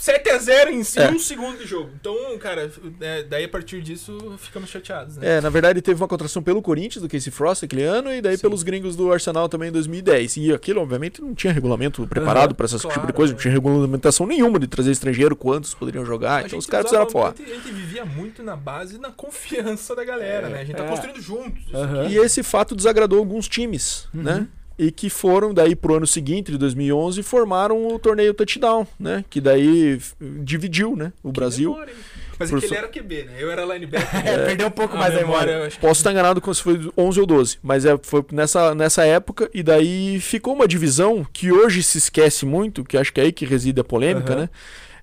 7x0 em É. um segundo de jogo. Então, cara, é, daí a partir disso ficamos chateados, né? É, na verdade teve uma contratação pelo Corinthians, do Casey Frost aquele ano, e daí Sim. pelos gringos do Arsenal também em 2010. E aquilo, obviamente, não tinha regulamento preparado Aham, pra esse tipo de claro, coisa, não é. tinha regulamentação nenhuma de trazer estrangeiro, quantos poderiam jogar, A então os caras fizeram fora. A gente vivia muito na base da confiança da galera, né? A gente tá é. construindo juntos. aqui. E esse fato desagradou alguns times, Uhum. né? E que foram daí pro ano seguinte, de 2011, formaram o torneio Touchdown, né? Que daí dividiu, né? O Brasil. Memória, hein? Mas Por é que ele so- era QB, né? Eu era linebacker. É, perdeu um pouco mais a memória. eu acho que- Posso estar enganado com se foi 11 ou 12, mas é, foi nessa, nessa época, e daí ficou uma divisão que hoje se esquece muito, que acho que é aí que reside a polêmica, Aham. né?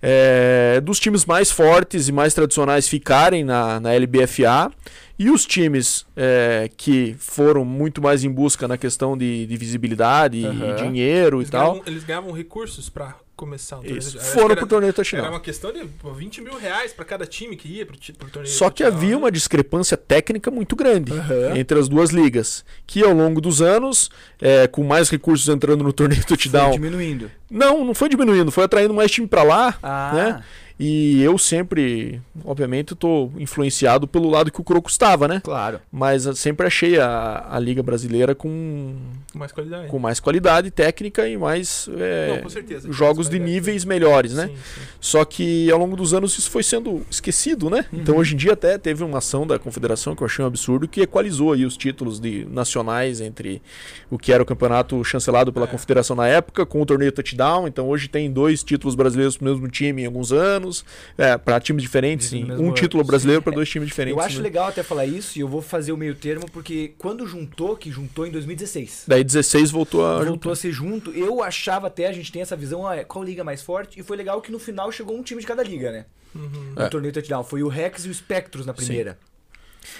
É, dos times mais fortes e mais tradicionais ficarem na, na LBFA e os times é, que foram muito mais em busca na questão de, de visibilidade Aham. e dinheiro Eles e tal. ganhavam, eles ganhavam recursos pra começar o torneio. Isso, foram que pro era- torneio Era Touchdown. uma questão de pô, 20 mil reais pra cada time que ia pro, pro torneio. Só que havia né? uma discrepância técnica muito grande Aham. entre as duas ligas, que ao longo dos anos, é, com mais recursos entrando no torneio Foi touchdown, diminuindo. não, não foi diminuindo, foi atraindo mais time pra lá, Ah, né? E eu sempre, obviamente, tô influenciado pelo lado que o Croco estava, né? claro. Mas sempre achei a, a liga brasileira com, Com mais qualidade. com mais qualidade técnica e mais é, Não, certeza. jogos de níveis melhores, né? Sim, sim. Só que ao longo dos anos isso foi sendo esquecido, né? Uhum. Então hoje em dia até teve uma ação da confederação que eu achei um absurdo que equalizou aí os títulos de nacionais entre o que era o campeonato chancelado pela É. confederação na época com o torneio touchdown. Então hoje tem dois títulos brasileiros pro mesmo time em alguns anos, é, para times diferentes, sim. um ano, título sim. brasileiro para dois times diferentes. Eu acho né? legal até falar isso e eu vou fazer o meio termo porque quando juntou, que juntou em 2016. Daí 16 voltou a Voltou a ser junto. Eu achava até, a gente tem essa visão, ah, qual liga mais forte? E foi legal que no final chegou um time de cada liga, né? Uhum. No É. torneio touchdown. Foi o Rex e o Spectros na primeira.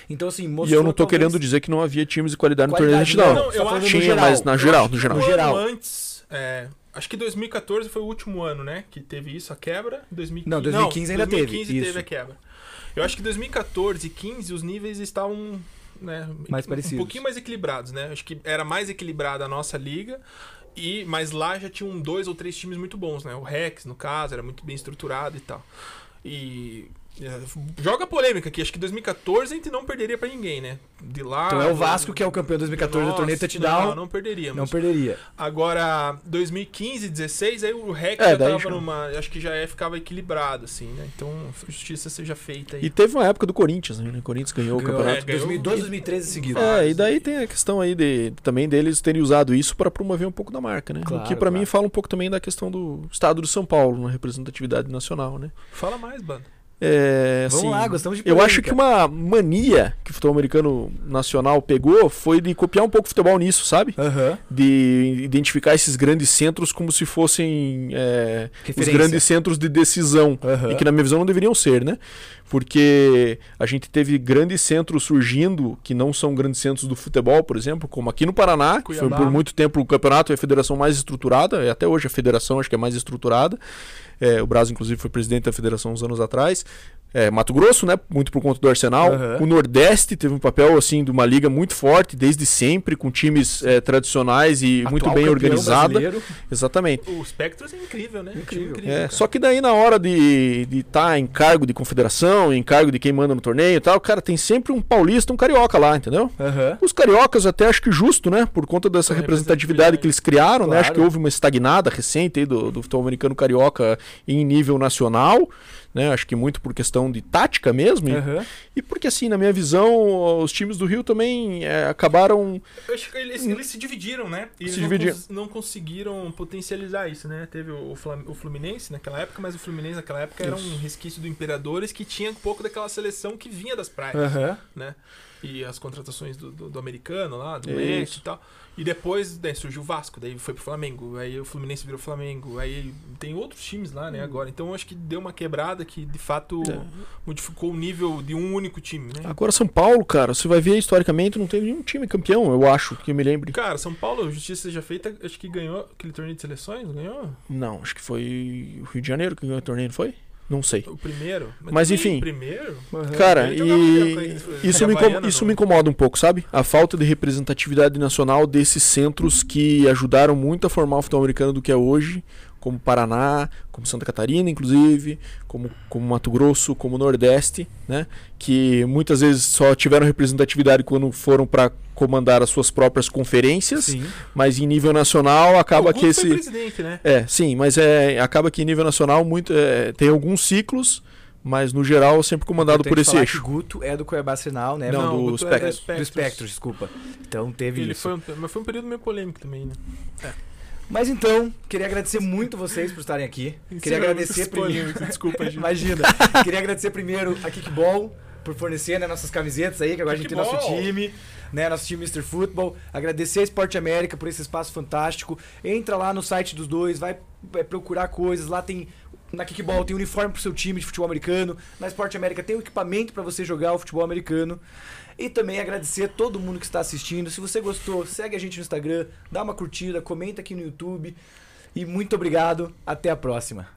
Então, assim, E mostrou eu não tô talvez- querendo dizer que não havia times de qualidade no torneio Qualidade, touchdown. não, eu Tinha, geral. mas na geral, no geral. No geral. antes, é, acho que 2014 foi o último ano, né? Que teve isso, a quebra. 2015, Não, 2015 ainda teve, 2015 teve a quebra. Eu acho que 2014 e 15 os níveis estavam né, Mais um parecidos. pouquinho mais equilibrados, né? Acho que era mais equilibrada a nossa liga. E, mas lá já tinham dois ou três times muito bons, né? O Rex, no caso, era muito bem estruturado e tal. E joga polêmica aqui, acho que 2014 a gente não perderia pra ninguém, né? De lá. Então é o Vasco que é o campeão 2014 do torneio Nossa, touchdown. Não, não perderíamos. Não perderia. Agora, 2015, 16, aí o Rex É, já tava numa. Acho que já é, ficava equilibrado, assim, né? Então, justiça seja feita aí. E teve uma época do Corinthians, né? O Corinthians ganhou, o Ganhou, campeonato. é, ganhou 2012, um- 2013 seguido. É, e daí tem a questão aí de também deles terem usado isso para promover um pouco da marca, né? Claro, o que pra claro. mim fala um pouco também da questão do estado de São Paulo na representatividade nacional, né? Fala mais, bando. É, Vamos assim, lá, gostamos de Eu polêmica. acho que uma mania que o futebol americano nacional pegou foi de copiar um pouco o futebol nisso, sabe? Aham. De identificar esses grandes centros como se fossem é, os grandes centros de decisão. Aham. E que na minha visão não deveriam ser, né? Porque a gente teve grandes centros surgindo que não são grandes centros do futebol, por exemplo, como aqui no Paraná, que foi Cuiabá. por muito tempo o campeonato e a federação mais estruturada, e até hoje a federação acho que é mais estruturada. É, o Brasil, inclusive, foi presidente da federação uns anos atrás. É, Mato Grosso, né? Muito por conta do Arsenal. Aham. O Nordeste teve um papel, assim, de uma liga muito forte, desde sempre, com times é, tradicionais e muito Atual bem campeão organizada. brasileiro. Exatamente. O Spectros é incrível, né? Incrível. Time É, só que daí na hora de estar em cargo de confederação, em cargo de quem manda no torneio e tal, cara, tem sempre um paulista, um carioca lá, entendeu? Aham. Os cariocas até acho que justo, né? Por conta dessa A representatividade que eles criaram, né? Claro. Acho que houve uma estagnada recente aí do, do futebol americano carioca em nível nacional, né? Acho que muito por questão de tática mesmo. e- Aham. E, porque assim, na minha visão, os times do Rio também é, acabaram Eu acho que eles, eles se dividiram, né? E eles Se não, dividiram. cons- não conseguiram potencializar isso, né? Teve o, o Fluminense naquela época, mas o Fluminense naquela época era um resquício do Imperadores que tinha um pouco daquela seleção que vinha das praias, Aham. né? E as contratações do, do- do americano lá, do. México e tal. E depois né, surgiu o Vasco, daí foi pro Flamengo, aí o Fluminense virou Flamengo, aí tem outros times lá, né, agora. Então acho que deu uma quebrada que de fato É. modificou o nível de um único time, né? Agora São Paulo, cara, você vai ver historicamente, não teve nenhum time campeão, eu acho, que eu me lembre. Cara, São Paulo, justiça seja feita, acho que ganhou aquele torneio de seleções, ganhou? Não, acho que foi o Rio de Janeiro que ganhou o torneio, não foi? Não sei. O primeiro? Mas, também enfim. O primeiro? Cara, melhor com e isso me, isso não. me incomoda um pouco, sabe? A falta de representatividade nacional desses centros que ajudaram muito a formar o futebol americano do que é hoje, como Paraná, como Santa Catarina, inclusive, como, como Mato Grosso, como Nordeste, né? Que muitas vezes só tiveram representatividade quando foram para comandar as suas próprias conferências, Sim. mas em nível nacional acaba o que esse presidente, né? é, sim, mas é acaba que em nível nacional muito é, tem alguns ciclos, mas no geral sempre comandado por esse falar eixo. que Guto é do Cuiabá Sinal, né? Não, do o Guto é do Spectros. Spectros, desculpa. Então teve Ele isso. foi um, mas foi um período meio polêmico também, né? Mas então, queria agradecer muito vocês por estarem aqui. Queria agradecer primeiro. desculpa, gente. Imagina. Queria agradecer primeiro a Kickball por fornecer né, nossas camisetas aí, que agora a gente tem nosso Kickball. time, né? Nosso time Mr. Football. Agradecer a Esporte América por esse espaço fantástico. Entra lá no site dos dois, vai é, procurar coisas. Lá tem. Na Kickball tem uniforme pro seu time de futebol americano. Na Esporte América tem o equipamento para você jogar o futebol americano. E também agradecer a todo mundo que está assistindo. Se você gostou, segue a gente no Instagram, dá uma curtida, comenta aqui no YouTube. E muito obrigado. Até a próxima.